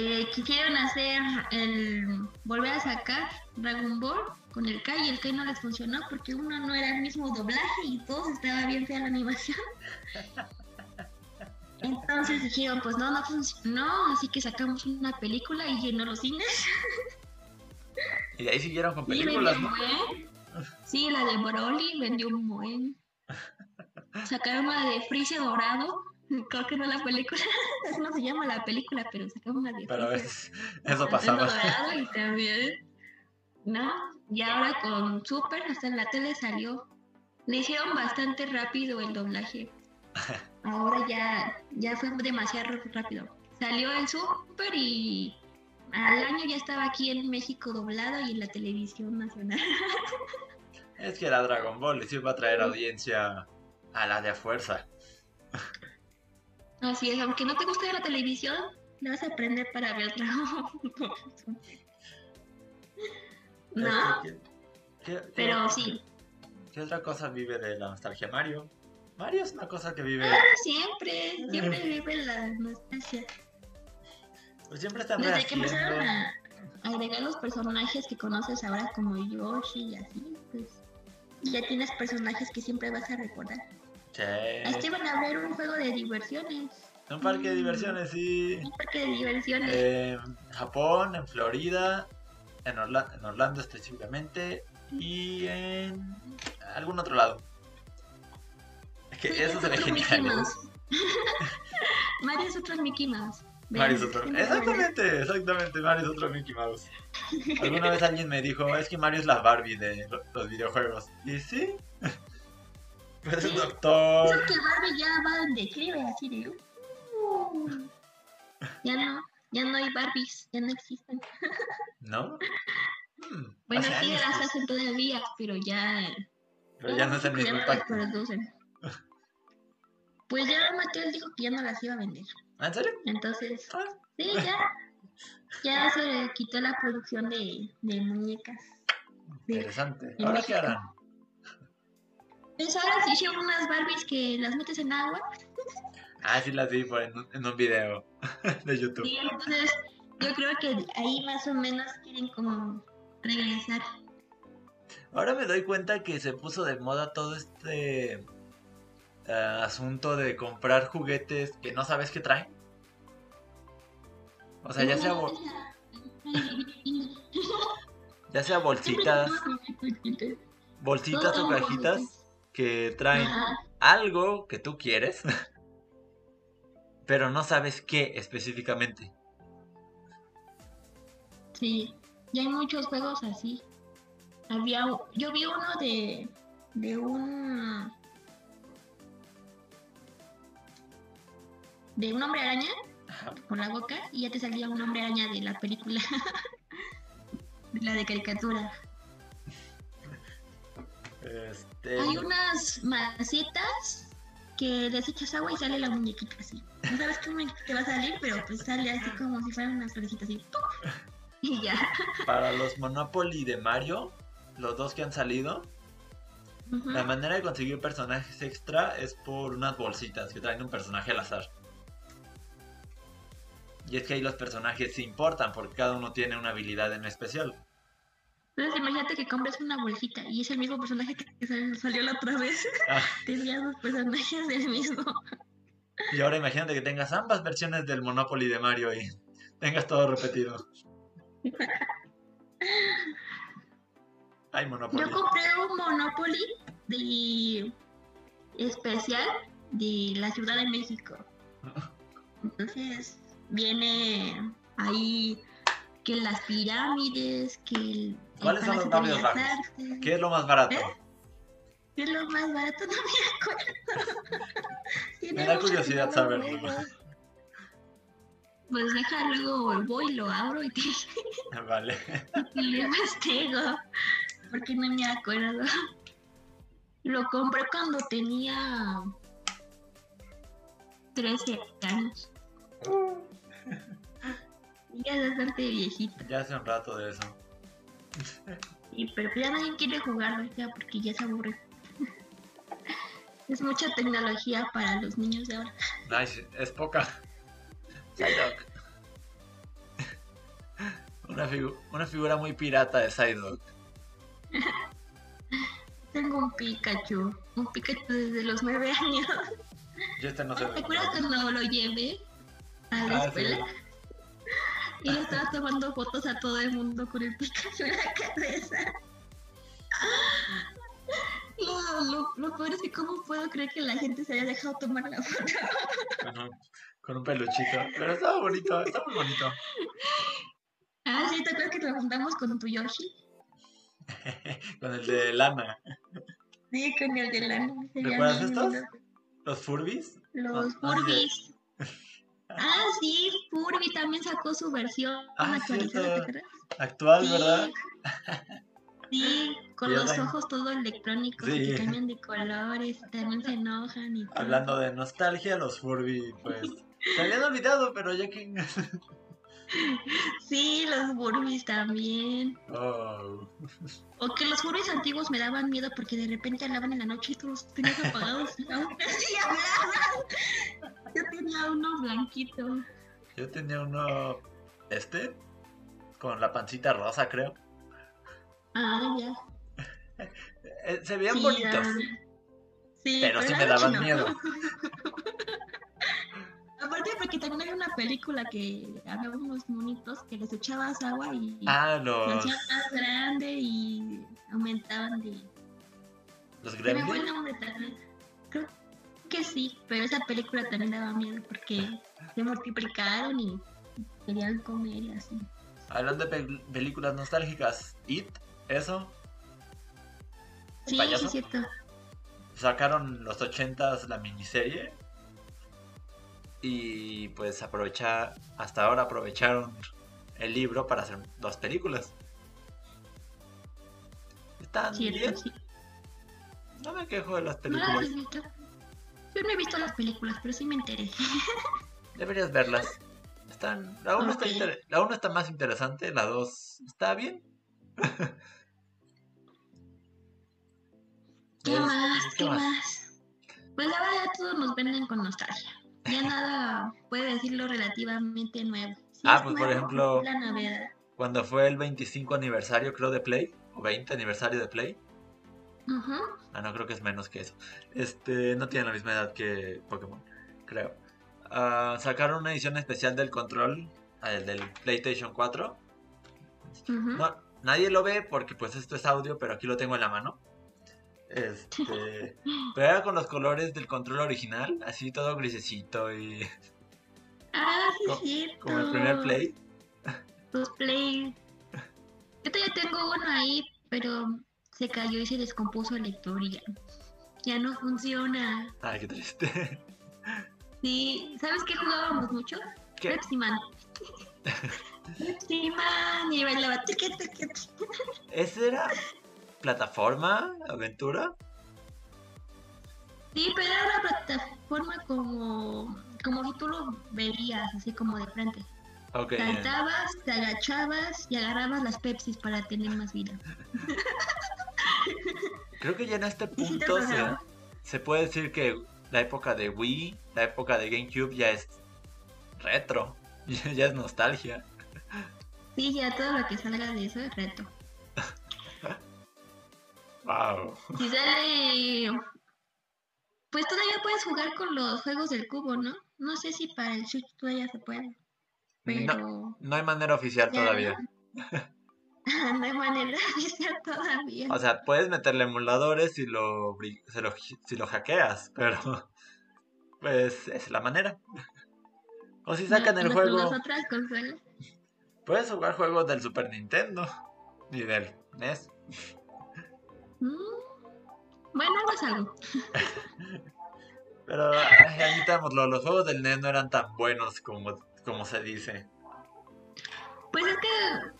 S1: eh, quisieron hacer el volver a sacar Dragon Ball con el Kai y el Kai no les funcionó porque uno no era el mismo doblaje y todos estaba bien fea la animación. Entonces dijeron, pues no, no funcionó, así que sacamos una película y llenó los cines.
S2: Y de ahí siguieron con
S1: Sí,
S2: películas,
S1: vendió
S2: ¿no?
S1: buen. Sí, la de Broly vendió un buen. Sacaron una de Freezer Dorado. (laughs) Creo que no la película. (laughs) Eso no se llama la película, pero sacaron una de
S2: Pero eso pasaba.
S1: Y también. ¿No? Y ahora con Super, hasta en la tele salió. Le hicieron bastante rápido el doblaje. (laughs) Ahora ya, ya fue demasiado rápido. Salió el Super y al año ya estaba aquí en México doblado y en la televisión nacional.
S2: Es que era Dragon Ball, les iba a traer audiencia a la de a fuerza.
S1: Así es, aunque no te guste la televisión, le vas a aprender para ver Dragon (laughs) Ball. ¿No?
S2: ¿qué- qué-
S1: Pero sí,
S2: ¿Qué otra cosa vive de la nostalgia? Mario. Mario es una cosa que vive.
S1: Ah, siempre, siempre vive la nostalgia.
S2: Pues siempre están
S1: Desde que empezaron a agregar los personajes que conoces ahora como Yoshi y así, pues ya tienes personajes que siempre vas a recordar.
S2: Sí.
S1: Este van a ver un juego de diversiones,
S2: Un parque de diversiones, sí.
S1: un parque de diversiones.
S2: En Japón, en Florida, en, Orla- en Orlando específicamente y en algún otro lado. Es que
S1: Sí,
S2: eso
S1: es
S2: se ve
S1: otro Mickey.
S2: ¿eh?
S1: Mouse. (laughs) Mario es otro Mickey Mouse.
S2: Mario es
S1: Ven,
S2: otro.
S1: siempre
S2: Exactamente, exactamente. Mario es otro Mickey Mouse. Alguna vez alguien me dijo, es que Mario es la Barbie de lo- los videojuegos. Y sí. Es
S1: Sí.
S2: doctor.
S1: Eso que Barbie ya va en declive, así de. "Uh". Ya no, ya no hay Barbies, ya no existen.
S2: ¿No? Hmm,
S1: Bueno, sí
S2: años,
S1: las
S2: pues,
S1: hacen todavía, pero ya.
S2: Pero ya no es
S1: las
S2: impacto.
S1: producen. Pues ya Mattel dijo que ya no las iba a vender.
S2: ¿En serio?
S1: Entonces,
S2: Ah,
S1: sí, ya. Ya se quitó la producción de, de muñecas.
S2: Interesante. ¿Ahora qué harán?
S1: Pues ahora se hicieron unas Barbies que las metes en agua
S2: Ah, sí las vi por en, un- en un video (laughs) de YouTube.
S1: Y entonces Yo creo que ahí más o menos quieren como regresar.
S2: Ahora me doy cuenta que se puso de moda todo este eh, asunto de comprar juguetes que no sabes qué traen. O sea, ya sea, (laughs) ya sea bolsitas, bolsitas o cajitas que traen
S1: Ajá.
S2: algo que tú quieres, (laughs) pero no sabes qué específicamente.
S1: Sí, y hay muchos juegos así. Había, yo vi uno de, de un de un hombre araña con la boca y ya te salía un hombre araña de la película, (laughs) de la de caricatura.
S2: Este,
S1: Hay unas macetas que les echas agua y sale la muñequita así. No sabes muñequita te va a salir, pero pues sale así como si fuera una florecita así. ¡pum! (laughs) Y ya.
S2: para los Monopoly de Mario, los dos que han salido, la manera de conseguir personajes extra es por unas bolsitas que traen un personaje al azar. Y es que ahí los personajes se importan porque cada uno tiene una habilidad en especial.
S1: Entonces imagínate que compras una bolsita y es el mismo personaje que sal- salió la otra vez.
S2: Ah, (laughs)
S1: Tendrías dos personajes del mismo.
S2: y ahora imagínate que tengas ambas versiones del Monopoly de Mario y tengas todo repetido. Ay, Monopoly.
S1: Yo compré un Monopoly de especial de la Ciudad de México. (laughs) Entonces viene ahí que las pirámides, que el,
S2: ¿Cuáles son los?
S1: Artes.
S2: ¿Qué es lo más barato?
S1: ¿Eh? ¿Qué es lo más barato? (laughs) No me acuerdo.
S2: Me da curiosidad
S1: lo
S2: saberlo.
S1: Pues deja luego voy, lo abro y te, (laughs)
S2: Vale.
S1: y le investigo. Porque no me acuerdo. Lo compré cuando tenía 13 años. (laughs) Ya es bastante viejito.
S2: Ya hace un rato de eso.
S1: Y, pero ya nadie quiere jugarlo ya porque ya se aburre. Es mucha tecnología para los niños de ahora.
S2: Nice, es poca. Psyduck. Una, figu- una figura muy pirata de Psyduck.
S1: Tengo un Pikachu, un Pikachu desde los 9 años.
S2: Yo este no sé.
S1: ¿Te acuerdas cuando lo llevé a la
S2: Ah, sí.
S1: Y le estaba tomando fotos a todo el mundo con el Pikachu en la cabeza. Lo, lo, lo peor es que cómo puedo creer que la gente se haya dejado tomar la foto.
S2: Con un, con un peluchito. Pero estaba bonito, está muy bonito.
S1: Ah, sí, ¿te acuerdas que lo juntamos con tu Yoshi? (laughs)
S2: Con el de lana.
S1: Sí, con el de la...
S2: ¿Recuerdas estos? Los Furbies.
S1: Los
S2: ah,
S1: Furbies. Ah, sí, Furby también sacó su versión
S2: Ah,
S1: actualizada.
S2: Actual,
S1: Sí.
S2: ¿verdad? (laughs)
S1: Sí, con los
S2: también.
S1: ojos todo electrónicos
S2: Sí.
S1: que cambian de colores, también se enojan y todo.
S2: Hablando de nostalgia, los Furby, pues. Se habían olvidado, pero ya que. (laughs)
S1: Sí, los Furbies también.
S2: Oh.
S1: O que los Furbies antiguos me daban miedo porque de repente hablaban en la noche y tú los tenías apagados y aún así hablaban. Yo tenía unos blanquitos.
S2: Yo tenía uno. Este. Con la pancita rosa, creo.
S1: Ah, ya. (laughs)
S2: Eh, se veían
S1: Sí,
S2: bonitos.
S1: ya. Sí,
S2: Pero sí me daban
S1: no.
S2: miedo. (laughs)
S1: Aparte porque también hay una película que había unos monitos que les echabas agua y
S2: Ah,
S1: se
S2: los.
S1: hacían más grande y aumentaban de...
S2: Los
S1: Se
S2: Gremlins.
S1: Que sí, pero esa película también daba miedo porque se multiplicaron y querían comer y así.
S2: Hablando de pel- películas nostálgicas, It, eso.
S1: Sí,
S2: payaso?
S1: sí, es cierto.
S2: Sacaron los 80s la miniserie. Y pues aprovecha, hasta ahora aprovecharon el libro para hacer dos películas. Están bien,
S1: sí.
S2: no me quejo de las películas.
S1: Yo no he visto las películas, pero sí me enteré. (laughs)
S2: Deberías verlas. Están, la 1 está, la uno está más interesante, la 2 está bien. (laughs)
S1: ¿Qué
S2: Es-
S1: más?
S2: ¿qué
S1: ¿Qué
S2: más?
S1: más? Pues ahora ya todos nos venden con nostalgia. Ya (laughs) nada puede decirlo relativamente nuevo.
S2: Ah,
S1: es
S2: pues, por ejemplo-
S1: La.
S2: Cuando fue el 25 aniversario, creo, de Play, o 20 aniversario de Play. Ah, no, creo que es menos que eso. Este, no tiene la misma edad que Pokémon, creo. Ah, sacaron una edición especial del control, ah, el del PlayStation 4.
S1: Ujú.
S2: No, nadie lo ve porque pues esto es audio, pero aquí lo tengo en la mano. Este, (laughs) pero era con los colores del control original, así todo grisecito y
S1: Ah, sí,
S2: Co-
S1: es cierto.
S2: como el primer Play.
S1: Los Play. Yo todavía tengo uno ahí, pero se cayó y se descompuso el lector y ya, ya no funciona.
S2: Ay, qué triste.
S1: Sí, ¿sabes qué jugábamos mucho?
S2: ¿Qué?
S1: Pepsi Man. Pepsi Man, y bailaba.
S2: ¿Ese era plataforma, aventura?
S1: Sí, pero era una plataforma como, como si tú lo verías, así como de frente.
S2: Ok.
S1: Saltabas, te agachabas y agarrabas las Pepsis para tener más vida. (laughs)
S2: Creo que ya en este punto se, puede decir que la época de Wii, la época de GameCube ya es retro, (laughs) ya es nostalgia.
S1: Sí, ya todo lo que salga de eso es reto.
S2: Wow.
S1: Si sale. Pues todavía puedes jugar con los juegos del cubo, ¿no? No sé si para el Switch todavía se puede. Pero.
S2: No, no hay manera oficial
S1: ya
S2: todavía.
S1: No (laughs) hay manera de todavía.
S2: O sea, puedes meterle emuladores si lo, se lo, si lo hackeas, (laughs) pero pues es la manera. O si sacan
S1: No,
S2: el
S1: no
S2: juego,
S1: Con las otras consolas.
S2: puedes jugar juegos del Super Nintendo y del NES.
S1: Mm, Bueno, no es algo. (laughs)
S2: Pero ay, admitámoslo, los juegos del NES no eran tan buenos como, como se dice.
S1: Pues es que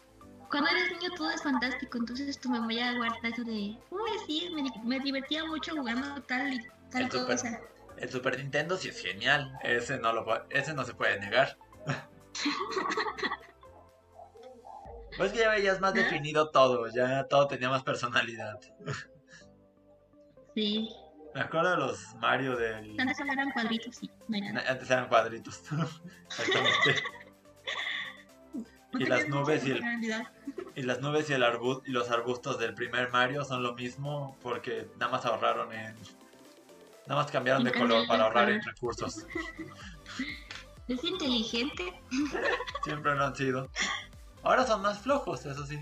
S1: cuando eres niño todo es fantástico, entonces tu memoria guarda eso de, uy, sí, me, me divertía mucho jugando tal y tal
S2: El Super-
S1: cosa.
S2: El Super Nintendo sí es genial, ese no, lo, ese no se puede negar. (laughs) Pues que ya veías más
S1: ¿Ah?
S2: definido todo, ya todo tenía más personalidad.
S1: Sí,
S2: Me acuerdo de los Mario del...
S1: antes solo eran cuadritos, sí, no.
S2: Antes eran cuadritos. (laughs) Exactamente. Y las nubes y el-. Y las nubes y, el arbu- y los arbustos del primer Mario son lo mismo porque nada más ahorraron en... Nada más cambiaron de color para ahorrar en recursos. (laughs)
S1: Es inteligente.
S2: Siempre lo han sido. Ahora son más flojos, eso sí.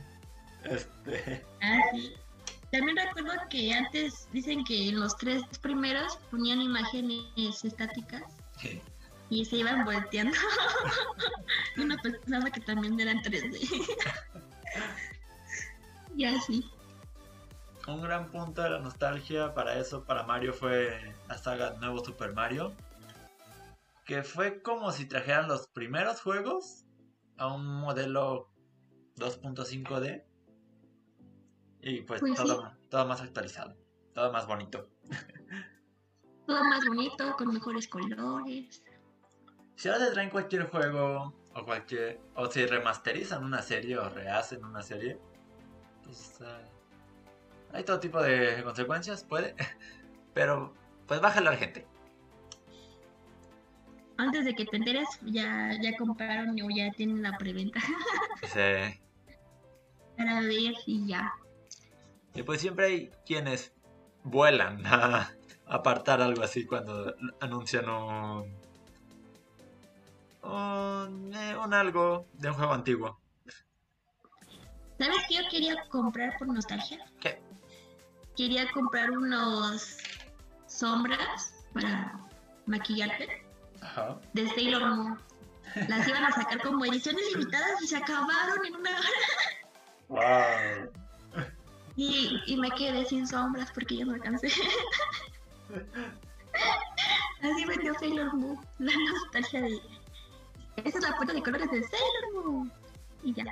S2: Este...
S1: Ah, sí. También recuerdo que antes dicen que en los tres primeros ponían imágenes estáticas
S2: sí.
S1: Y se iban volteando. y uno pensaba que también eran 3D. (laughs) y así.
S2: Un gran punto de la nostalgia para eso, para Mario, fue la saga Nuevo Super Mario. Que fue como si trajeran los primeros juegos a un modelo 2.5D. Y pues,
S1: Pues
S2: todo, todo más actualizado, todo más bonito. (laughs)
S1: Todo más bonito, con mejores colores.
S2: Si ahora te traen cualquier juego o cualquier o si remasterizan una serie o rehacen una serie, pues eh, hay todo tipo de consecuencias, puede, (laughs) pero pues bájale a la gente.
S1: Antes de que te enteres, ya, ya compraron o ya tienen la preventa (laughs)
S2: Sí.
S1: para ver y ya.
S2: Y pues siempre hay quienes vuelan a (laughs) apartar algo así cuando anuncian un, un, eh, un algo de un juego antiguo.
S1: ¿Sabes qué yo quería comprar por nostalgia?
S2: ¿Qué?
S1: Quería comprar unos sombras para maquillarte
S2: Ajá.
S1: de Sailor Moon. Las iban a sacar como ediciones limitadas y se acabaron en una hora.
S2: Wow.
S1: Y, y me quedé sin sombras porque ya no alcancé. (laughs) Así me dio Sailor Moon. La nostalgia de. Esa es la foto de colores de Sailor Moon. Y ya.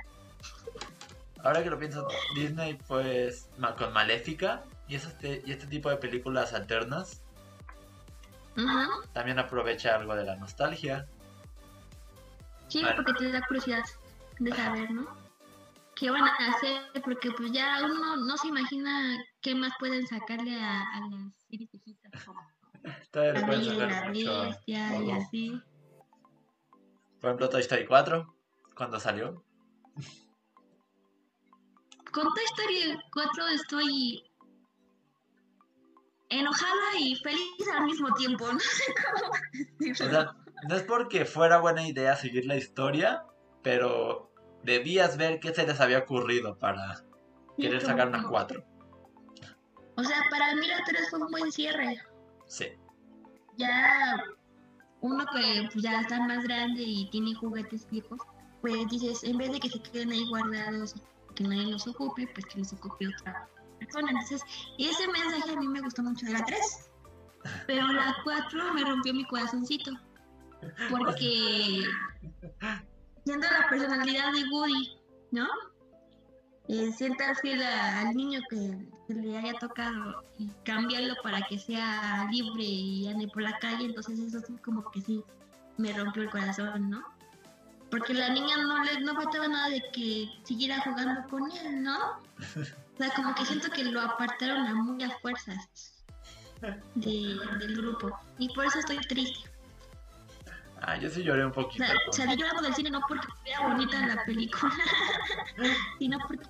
S2: Ahora que lo pienso, Disney pues con Maléfica y, este, y este tipo de películas alternas
S1: Ujú.
S2: también aprovecha algo de la nostalgia.
S1: Sí, porque te da curiosidad de saber, ¿no? ¿Qué van a hacer? Porque pues ya uno no se imagina qué más pueden sacarle a, a las series viejitas como (laughs) La Bella y la Bestia y así.
S2: Por ejemplo, Toy Story 4. cuando salió.
S1: Con Toy Story 4 estoy enojada y feliz al mismo tiempo. No sé cómo decirlo.
S2: O sea, no es porque fuera buena idea seguir la historia, pero debías ver qué se les había ocurrido para querer sacar una 4.
S1: O sea, para mí la 3 fue un buen cierre.
S2: Sí.
S1: Ya uno que pues, ya está más grande y tiene juguetes viejos, pues dices, en vez de que se queden ahí guardados, que nadie los ocupe, pues que los ocupe otra persona. Entonces, ese mensaje a mí me gustó mucho de la 3. Pero la 4 me rompió mi corazoncito. Porque siendo la personalidad de Woody, ¿no? Eh, fiel al niño que, le haya tocado y cambiarlo para que sea libre y ande por la calle, entonces eso sí como que sí me rompió el corazón, ¿no? Porque la niña no le no faltaba nada de que siguiera jugando con él, ¿no? O sea, como que siento que lo apartaron a muy a fuerzas de- del grupo. Y por eso estoy triste.
S2: Ah, yo sí lloré un
S1: O
S2: poquito.
S1: sea,
S2: con-
S1: salí llorando del cine no porque era bonita la película, (laughs) sino porque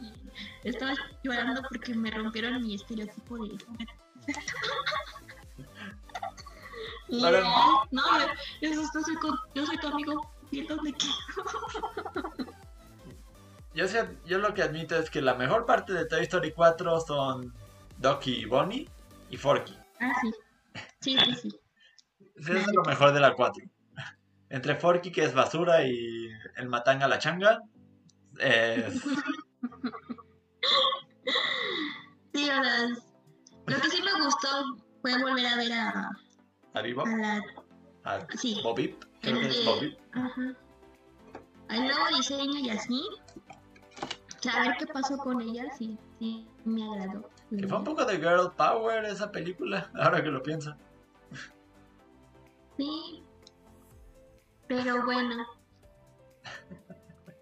S1: estaba llorando porque me rompieron mi estereotipo de (laughs) Y,
S2: Ahora-
S1: no, yo, yo, yo soy, con- yo soy tu amigo, ¿y dónde quedo?
S2: Yo, sé- yo lo que admito es que la mejor parte de Toy Story 4 son Doki y Bonnie y Forky.
S1: Ah, sí. Sí, sí, sí.
S2: Eso es lo mejor de la 4. Entre Forky, que es basura, y el Matanga la changa, es...
S1: Sí, o sea, lo que sí me gustó fue volver a ver a,
S2: ¿A Vivo?
S1: a la...
S2: ¿A
S1: Sí,
S2: Bobby? Creo que es Bobby.
S1: Ajá. Al nuevo diseño y así. Saber qué pasó con ella, sí, sí, me agradó.
S2: Que fue un poco de Girl Power esa película, (laughs) ahora que lo pienso.
S1: Sí. Pero bueno.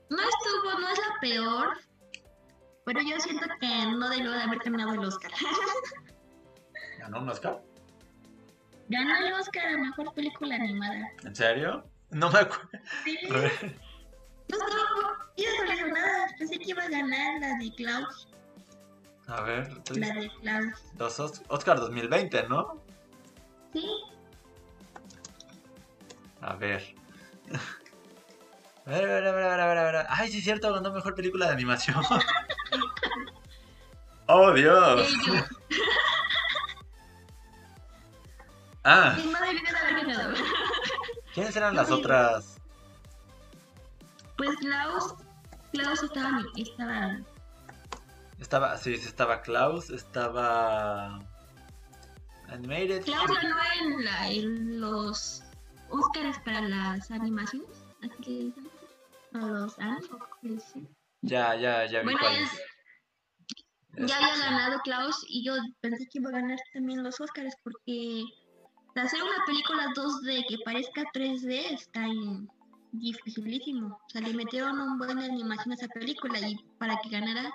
S1: No estuvo, no es la peor. Pero yo siento que no debió de haber terminado el Oscar. (laughs)
S2: ¿Ganó un Oscar?
S1: Ganó el Oscar a mejor película animada.
S2: ¿En serio? No me acuerdo.
S1: Sí. Yo estaba muy ilusionada. Pensé que iba a ganar la de Klaus.
S2: A ver,
S1: La de Klaus.
S2: los Os- Oscar 2020, ¿no?
S1: Sí.
S2: A ver. A ver, a ver, a ver, a ver, a ver, a ver. Ay, sí es cierto, ganó mejor película de animación. (laughs) ¡Oh, Dios! (laughs) Ah,
S1: no.
S2: ¿quiénes eran las otras?
S1: Pues Klaus. Klaus estaba. estaba
S2: Estaba, sí, sí, estaba Klaus, estaba... Animated.
S1: Klaus ganó en, la, en los Oscars para las animaciones. Así que dicen. O los Annie, o cómo se dice.
S2: Ya, ya, ya vi
S1: Bueno,
S2: cuál
S1: es,
S2: es.
S1: ya había ganado Klaus y yo pensé que iba a ganar también los Oscars porque hacer una película 2D que parezca 3D está dificilísimo. O sea, le metieron un buen de animación a esa película y para que ganara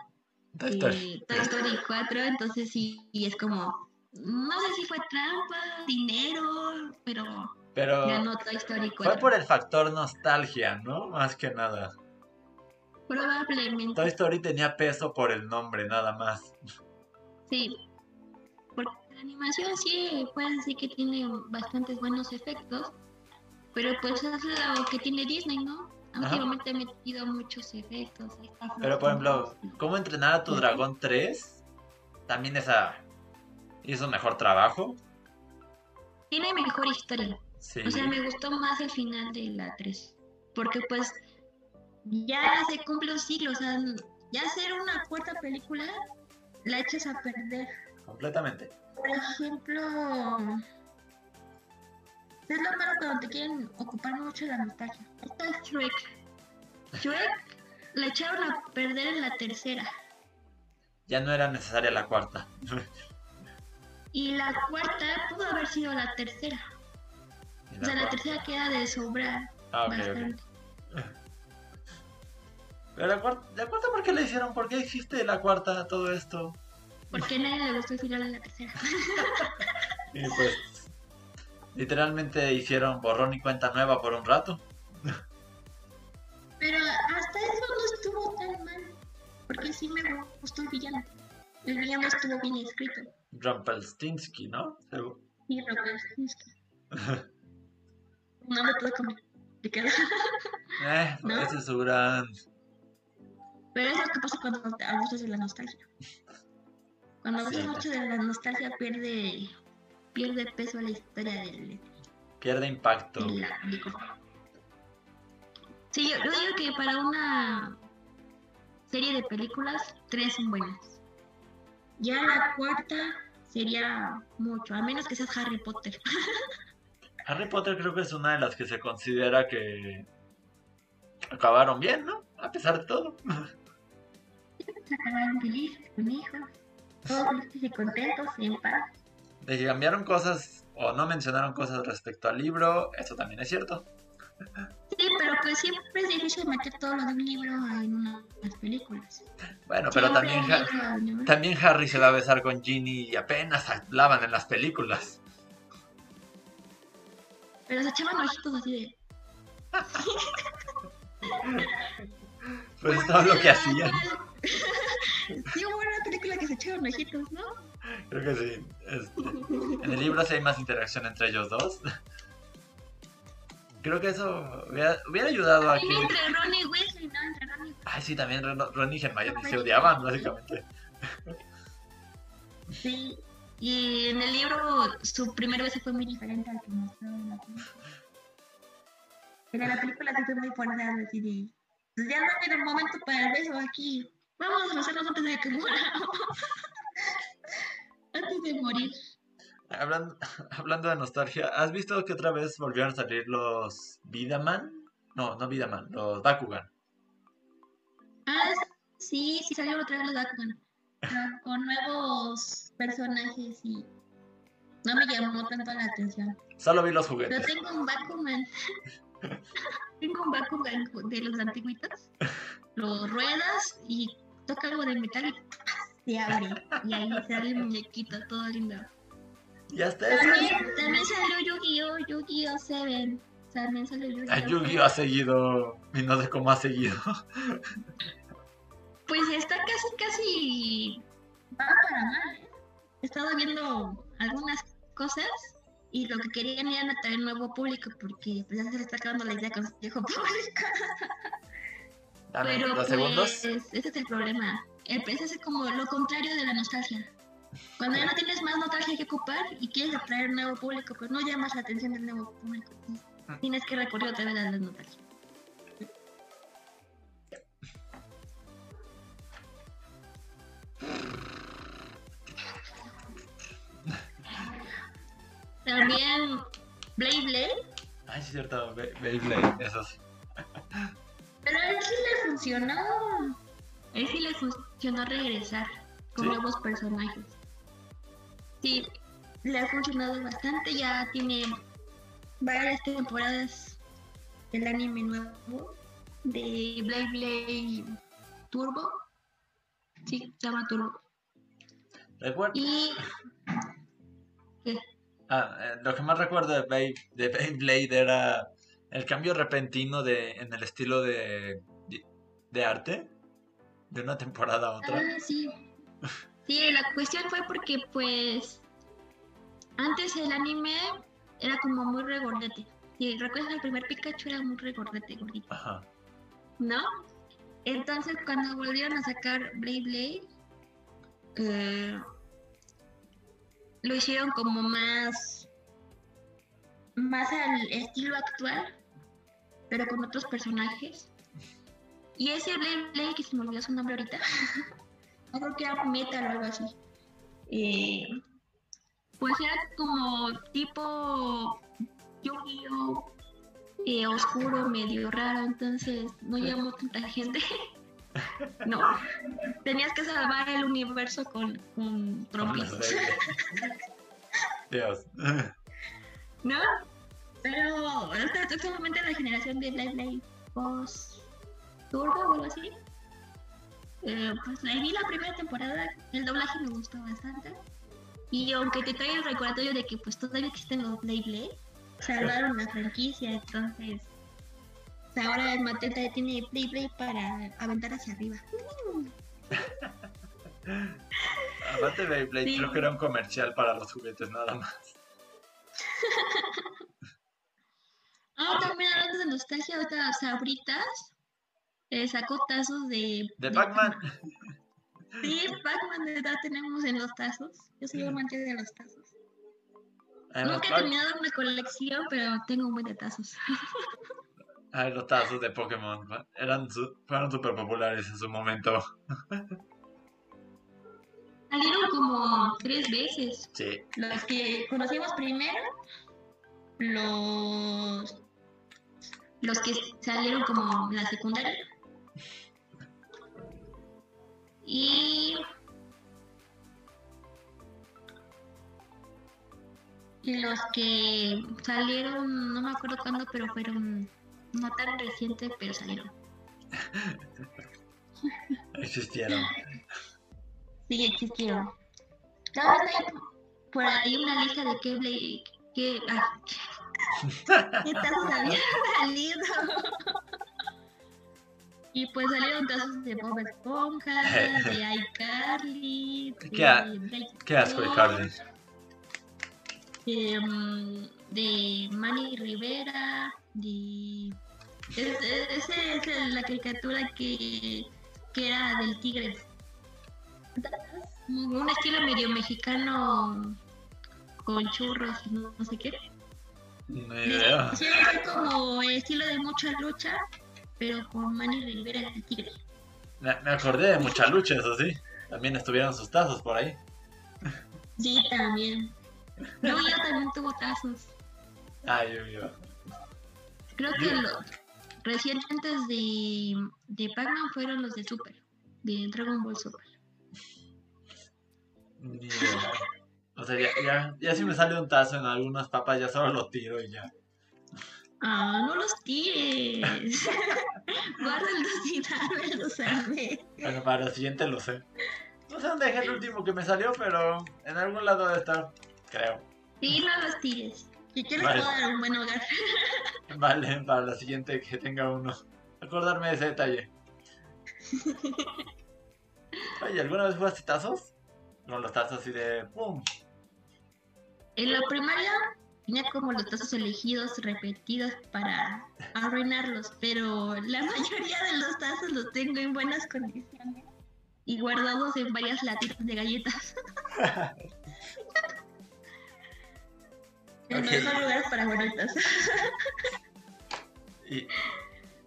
S2: Toy Story.
S1: eh, Toy Story 4, entonces sí, y es como, no sé si fue trampa, dinero, pero
S2: Pero
S1: ganó Toy Story 4.
S2: fue por el factor nostalgia, ¿no? Más que nada.
S1: Probablemente,
S2: Toy Story tenía peso por el nombre, nada más.
S1: sí. Porque la animación sí, puede decir que tiene bastantes buenos efectos, pero pues es lo que tiene Disney, ¿no? Últimamente ha metido muchos efectos.
S2: Pero por ejemplo. ¿cómo entrenar a tu dragón 3? También esa hizo mejor trabajo.
S1: Tiene mejor historia.
S2: Sí.
S1: O sea, me gustó más el final de la 3. Porque pues ya se cumple un siglo. O sea, ya hacer una cuarta película la echas a perder.
S2: Completamente.
S1: Por ejemplo, es lo malo cuando te quieren ocupar mucho la nostalgia. Esta es Shrek. Shrek la echaron a perder en la tercera.
S2: Ya no era necesaria la cuarta. (laughs)
S1: Y la cuarta pudo haber sido la tercera. O sea, la tercera queda de sobrar
S2: Ah, ok, ok.
S1: bastante.
S2: Pero la cuarta, ¿la cuarta por qué la hicieron? ¿Por qué existe la cuarta todo esto?
S1: Porque nadie le gustó el final de la tercera. (laughs)
S2: Y pues literalmente hicieron borrón y cuenta nueva por un rato.
S1: Pero que sí me gustó el villano. El villano estuvo bien escrito.
S2: Rumpelstiltskin, ¿no?
S1: Sí, Rumpelstiltskin. no me puedo complicado.
S2: eh, ¿No? ese es su gran...
S1: Pero es lo que pasa cuando abusas de la nostalgia. Cuando abusas mucho de la nostalgia pierde pierde peso la historia del...
S2: Pierde impacto.
S1: Sí, yo, digo que para una serie de películas, tres son buenas. Ya la cuarta sería mucho, a menos que seas Harry Potter. (laughs)
S2: Harry Potter creo que es una de las que se considera que acabaron bien, ¿no? A pesar de todo.
S1: acabaron felices, con hijos, todos felices y contentos y en paz.
S2: De que cambiaron cosas o no mencionaron cosas respecto al libro, eso también es cierto.
S1: Pero pues siempre es difícil meter todo lo de un libro en unas películas.
S2: Bueno, pero también, también Harry se va a besar con Ginny y apenas hablaban en las películas.
S1: Pero se echaban ojitos así de... (laughs)
S2: pues todo lo que hacían. (laughs)
S1: Sí, hubo una película que se echaban ojitos, ¿no?
S2: Creo que sí. Este, en el libro sí hay más interacción entre ellos dos. Creo que eso hubiera, ayudado a que.
S1: Entre Ron y Weasley, ¿no? Entre Ron y
S2: Ay, sí, también Ron, y Hermione se odiaban, básicamente.
S1: Sí, y en el libro su primer beso fue muy diferente al que mostró en la película. En la película sí fue muy fuerte, así de. Pues ya no tiene momento para el beso aquí. Vamos a hacerlo antes de que muera. (laughs) antes de morir.
S2: Hablando, (laughs) hablando de nostalgia, ¿has visto que otra vez volvieron a salir los Vidaman? No, no Vidaman, los Bakugan.
S1: Ah, sí, sí salieron otra vez los Bakugan. con nuevos personajes y no me llamó tanto la atención.
S2: Solo vi los juguetes.
S1: Pero tengo un Bakuman. (laughs) tengo un Bakugan de los antiguitos. Los ruedas y toca algo de metal y se abre. Y ahí sale el muñequito todo lindo.
S2: Ya está.
S1: También, también salió Yu-Gi-Oh! Yu-Gi-Oh! 7. También salió Yu-Gi-Oh!
S2: Ah, Yu-Gi-Oh! ha seguido. Y no sé cómo ha seguido.
S1: Pues está casi, casi. Va para mal. ¿eh? He estado viendo algunas cosas y lo que querían era atraer nuevo público porque pues, ya se le está acabando la idea con su viejo público. Dame Pero, dos pues, segundos. Ese es el problema. El pez es como lo contrario de la nostalgia. Cuando ya no tienes más nostalgia que ocupar y quieres atraer nuevo público, pues no llamas la atención del nuevo público. Ah. Tienes que recurrir otra vez las nostalgia. También Blade Blade.
S2: Ay, sí, cierto, Blade Blade, esos.
S1: Pero a él sí le funcionó. A él sí le funcionó regresar con nuevos personajes. Sí, le ha funcionado bastante. Ya tiene varias temporadas del anime nuevo de Blade Blade Turbo. Sí, se llama Turbo.
S2: Recuerdo.
S1: Y.
S2: ¿Qué? Ah, eh, lo que más recuerdo de, Bay, de Beyblade era el cambio repentino de, en el estilo de, de, arte de una temporada a otra.
S1: Ah, sí. (laughs) Sí, la cuestión fue porque pues antes el anime era como muy regordete. Si recuerdas el primer Pikachu era muy regordete, gordito. Ajá. ¿No? Entonces cuando volvieron a sacar Blade Blade, eh, lo hicieron como más más al estilo actual, pero con otros personajes. Y ese Blade Blade, que se me olvidó su nombre ahorita, (laughs) creo que era metal o algo así. Eh, pues era como tipo Yu-Gi-Oh! Eh, oscuro, medio raro, entonces no llamó tanta gente. (laughs) no, tenías que salvar el universo con, con trompitos. (laughs)
S2: Dios.
S1: ¿No? Pero solamente la generación de Blade Blade post Turbo o algo así. Eh, pues la vi la primera temporada, el doblaje me gustó bastante. Y aunque te trae el recordatorio de que pues todavía existen los Blade Blade, salvaron la franquicia, entonces ahora el Mateta tiene Blade Blade para aventar hacia arriba. (laughs)
S2: Aparte Beyblade creo que era un comercial para los juguetes nada más. (laughs)
S1: Ah, también hablando de nostalgia, ahorita Sabritas eh, sacó tazos de...
S2: De Pac-Man. (laughs)
S1: Sí, Pac-Man de verdad tenemos en los tazos. Yo soy amante de los tazos. Nunca he terminado una colección, pero tengo un buen de tazos.
S2: Ay, (laughs) los tazos de Pokémon eran fueron súper populares en su momento. (laughs)
S1: Salieron como tres veces.
S2: Sí.
S1: Los que conocimos primero, los, los que salieron como la secundaria. Y y los que salieron, no me acuerdo cuándo, pero fueron no tan recientes, pero salieron. (laughs)
S2: Existieron.
S1: Sí, existieron. Cada vez hay por ahí una lista de qué que, ah, ¿qué tazos (laughs) habían salido? Y pues salieron tazos de Bob Esponja, de (laughs) iCarly,
S2: ¿Qué, ¿Qué asco iCarly?
S1: De, um, de Manny Rivera, de... Esa es, la caricatura que, que era del tigre. Un estilo medio mexicano con churros no, sé qué.
S2: No idea.
S1: Sí, como estilo de mucha lucha, pero con Manny Rivera el tigre.
S2: Me, acordé de mucha lucha, eso sí. También estuvieron sus tazos por ahí.
S1: Sí, también. No, yo también tuvo tazos.
S2: Ah, yo, yo.
S1: Creo que los recientes de, de Pac-Man fueron los de Super, de Dragon Ball Super.
S2: O sea, ya, ya, ya, si me sale un tazo en algunas papas, ya solo lo tiro y ya.
S1: Ah, no los tires. Guárdalos a mí.
S2: Bueno, para el siguiente lo sé. No sé dónde dejé el último que me salió, pero en algún lado debe estar, creo.
S1: Sí, no los tires. Si quieres vale. puedo dar un buen hogar.
S2: vale, para la siguiente que tenga uno. Acordarme de ese detalle. Oye, ¿alguna vez jugaste tazos? No, los tazos así de ¡pum!
S1: En la primaria tenía como los tazos elegidos repetidos para arruinarlos, pero la (laughs) mayoría de los tazos los tengo en buenas condiciones y guardados en varias latitas de galletas. (laughs) (laughs) El mejor lugar para guardar tazos.
S2: ¿Y,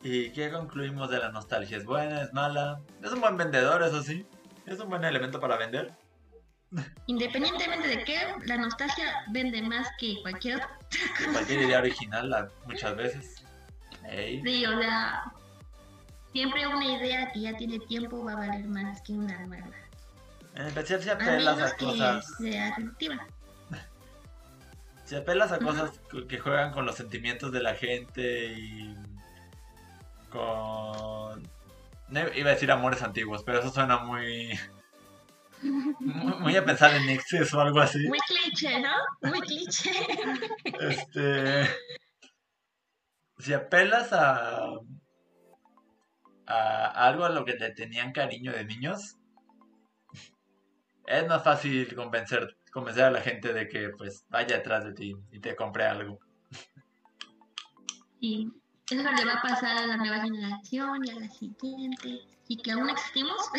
S2: ¿Y qué concluimos de la nostalgia? ¿Es buena? ¿Es mala? Es un buen vendedor, eso sí. Es un buen elemento para vender.
S1: Independientemente de que la nostalgia vende más que cualquier otra
S2: cosa. Cualquier idea original, muchas veces.
S1: Sí, o sea, siempre una idea que ya tiene tiempo va a valer más que una nueva.
S2: En especial si apelas a, cosas.
S1: Sea (laughs)
S2: Si apelas a cosas que juegan con los sentimientos de la gente y con. iba a decir amores antiguos, pero eso suena muy. (laughs) Voy a pensar en exceso o algo así.
S1: Muy cliché, ¿no? Muy cliché.
S2: Este. Si apelas a. a algo a lo que le tenían cariño de niños, es más fácil convencer, convencer a la gente de que pues vaya detrás de ti y te compre algo.
S1: Sí, eso le va a pasar a la nueva generación y a la siguiente y que aún existimos,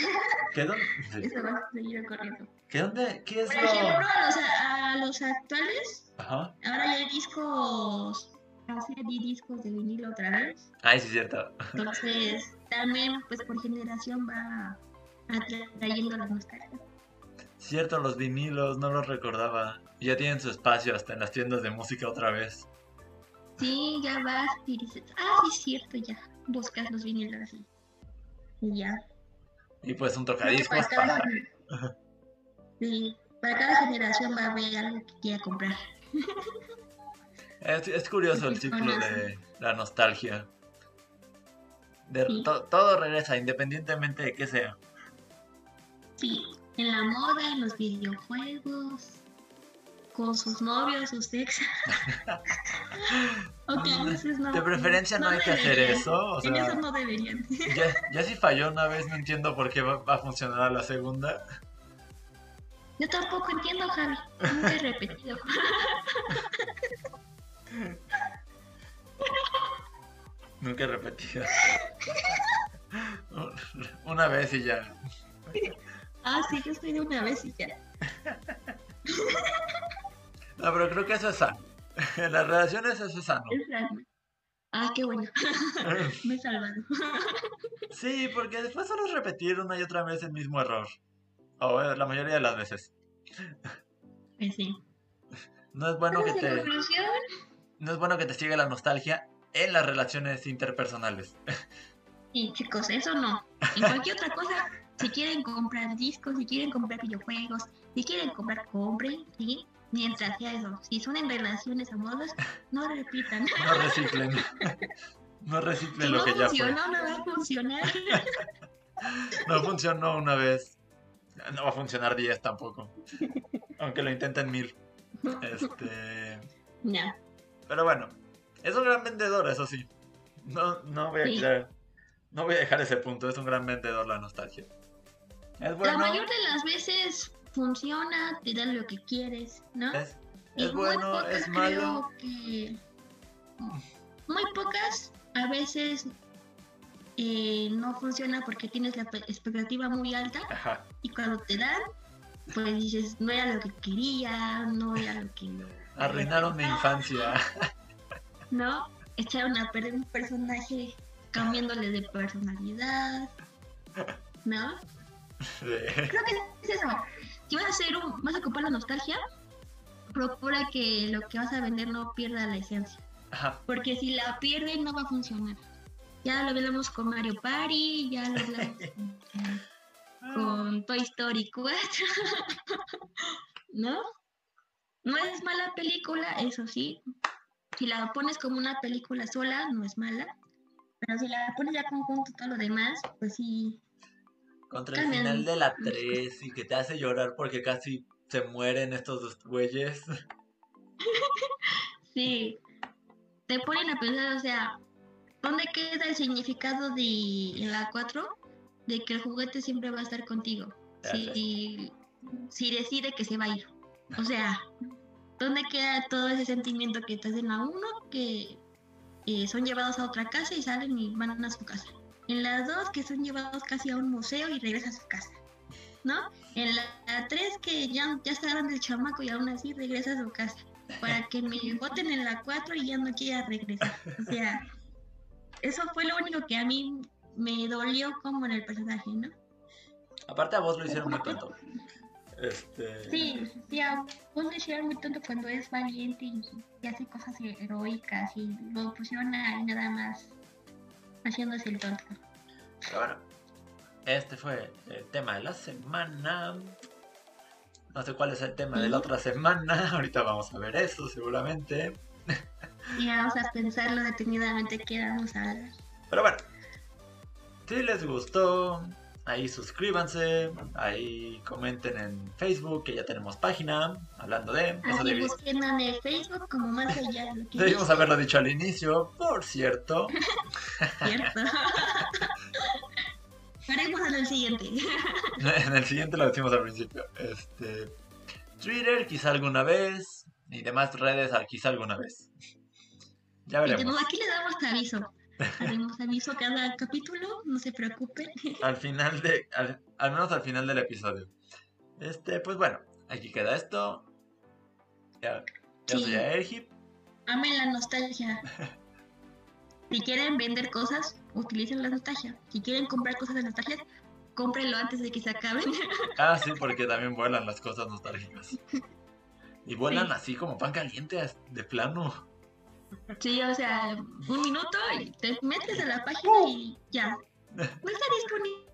S2: ¿Qué dónde? (laughs)
S1: eso va a seguir corriendo.
S2: ¿Qué dónde? ¿Qué es
S1: Por ejemplo, a los, a los actuales,
S2: Ajá.
S1: ahora ya hay discos, casi hay discos de vinilo otra vez.
S2: Ay, sí, cierto.
S1: Entonces, también, pues por generación va atrayendo la nostalgia.
S2: Cierto, los vinilos, no los recordaba. Ya tienen su espacio hasta en las tiendas de música otra vez.
S1: Sí, ya vas y dices, ah, sí, es cierto, ya. Buscas los vinilos así. Y ya.
S2: Y pues un tocadiscos
S1: para... (laughs) Sí, para cada generación va a haber algo que quiera comprar.
S2: Es, es curioso el ciclo de la nostalgia. De, to, todo regresa, independientemente de qué sea.
S1: Sí, en la moda, en los videojuegos. Con sus novios, sus ex. (laughs) o que a veces no.
S2: De preferencia no, hay que hacer eso. O
S1: en
S2: sea,
S1: eso no deberían.
S2: ya, (laughs) ya si falló una vez, no entiendo por qué va, va a funcionar a la segunda.
S1: Yo tampoco entiendo, Javi. Nunca he repetido. (laughs)
S2: Nunca he repetido. Una vez y ya.
S1: ah, sí, yo estoy de una vez y ya.
S2: No, pero creo que eso es sano. En (laughs) las relaciones eso es sano.
S1: Es. Ah, qué bueno. (laughs) Me he salvado. (laughs)
S2: Sí, porque después solo es repetir una y otra vez el mismo error. O eh, la mayoría de las veces.
S1: Pues sí.
S2: No es bueno que te,
S1: conclusión,
S2: no es bueno que te siga la nostalgia en las relaciones interpersonales.
S1: Sí, chicos, eso no. En cualquier otra cosa, si quieren comprar discos, si quieren comprar videojuegos, si quieren comprar, compren, ¿sí? Mientras sea eso. Si son en relaciones amorosas, no repitan.
S2: No reciclen. (laughs) No
S1: Si
S2: reciclen
S1: no
S2: lo que ya fue.
S1: no va a funcionar. (laughs)
S2: No funcionó una vez. No va a funcionar 10 tampoco. Aunque lo intenten mil. Este. (laughs)
S1: Ya.
S2: Pero bueno, es un gran vendedor, eso sí. No, no voy a
S1: Sí.
S2: quitar- No voy a dejar ese punto, es un gran vendedor la nostalgia. Es
S1: La
S2: bueno.
S1: mayor de las veces funciona, te da lo que quieres, ¿no?
S2: Es,
S1: Y muy
S2: bueno,
S1: pocas
S2: es malo.
S1: creo que- Muy pocas, a veces eh, no funciona porque tienes la pe- expectativa muy alta
S2: Ajá.
S1: y cuando te dan, pues dices, no era lo que quería, no era lo que... (laughs)
S2: Arruinaron mi infancia. (laughs)
S1: ¿No? Echaron a perder un personaje cambiándole de personalidad, ¿no? (laughs)
S2: Sí.
S1: Creo que es eso. Si vas a hacer un, vas a ocupar la nostalgia, procura que lo que vas a vender no pierda la esencia.
S2: Ajá.
S1: Porque si la pierden no va a funcionar. Ya lo hablamos con Mario Party, ya lo hablamos con, (laughs) con Toy Story 4. (laughs) ¿No? No es mala película, eso sí. Si la pones como una película sola, no es mala. Pero si la pones ya como junto todo lo demás, pues sí.
S2: Contra el
S1: Cambian
S2: final de la
S1: las cosas.
S2: 3 y que te hace llorar porque casi se mueren estos dos güeyes. (laughs)
S1: Sí. Te ponen a pensar, o sea, ¿dónde queda el significado de en la 4 de que el juguete siempre va a estar contigo? Si, si decide que se va a ir. O sea, ¿dónde queda todo ese sentimiento que te hacen a uno que eh, son llevados a otra casa y salen y van a su casa? En la 2 que son llevados casi a un museo y regresan a su casa. ¿No? En la 3 que ya, ya está grande el chamaco y aún así regresa a su casa. Para que me (laughs) voten en la 4 y ya no quiera regresar. O sea, eso fue lo único que a mí me dolió como en el personaje, ¿no?
S2: Aparte a vos lo hicieron muy tonto. Este.
S1: Sí, sí, a vos le hicieron muy tonto cuando es valiente y, y hace cosas heroicas y lo pusieron ahí nada más haciéndose el tonto.
S2: Pero bueno, este fue el tema de la semana. No sé cuál es el tema de la otra semana. (laughs) Ahorita vamos a ver eso seguramente.
S1: Y vamos a pensarlo detenidamente que vamos a hablar.
S2: Pero bueno, si les gustó, ahí suscríbanse, ahí comenten en Facebook que ya tenemos página hablando de eso.
S1: Así
S2: Debi-
S1: busquen en el Facebook como más allá de lo que (laughs)
S2: debimos haberlo dicho al inicio, por cierto.
S1: cierto. (laughs) Haremos en el siguiente.
S2: En el siguiente lo decimos al principio. Este, Twitter quizá alguna vez y demás redes ah, quizá alguna vez. Ya veremos.
S1: aquí le damos aviso. Haremos aviso cada capítulo, no se preocupen.
S2: Al final de, al, al menos al final del episodio. Este, pues bueno, aquí queda esto. Ya, yo
S1: Sí.
S2: soy Airhip.
S1: Amen la nostalgia. (laughs) Si quieren vender cosas, utilicen la nostalgia. Si quieren comprar cosas de nostalgia, cómprenlo antes de que se acaben. (laughs)
S2: Ah, sí, porque también vuelan las cosas nostálgicas. Y vuelan
S1: Sí.
S2: así como pan caliente de plano.
S1: Sí, o sea, un minuto y te metes a la página y ya. No está disponible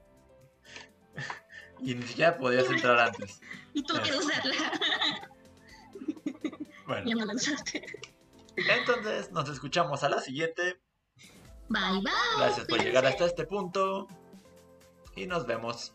S2: Y ni siquiera podías entrar antes.
S1: y tú quieres usarla.
S2: Bueno,
S1: ya no la usaste.
S2: entonces nos escuchamos a la siguiente.
S1: Bye, bye.
S2: Gracias por llegar hasta este punto. Y nos vemos.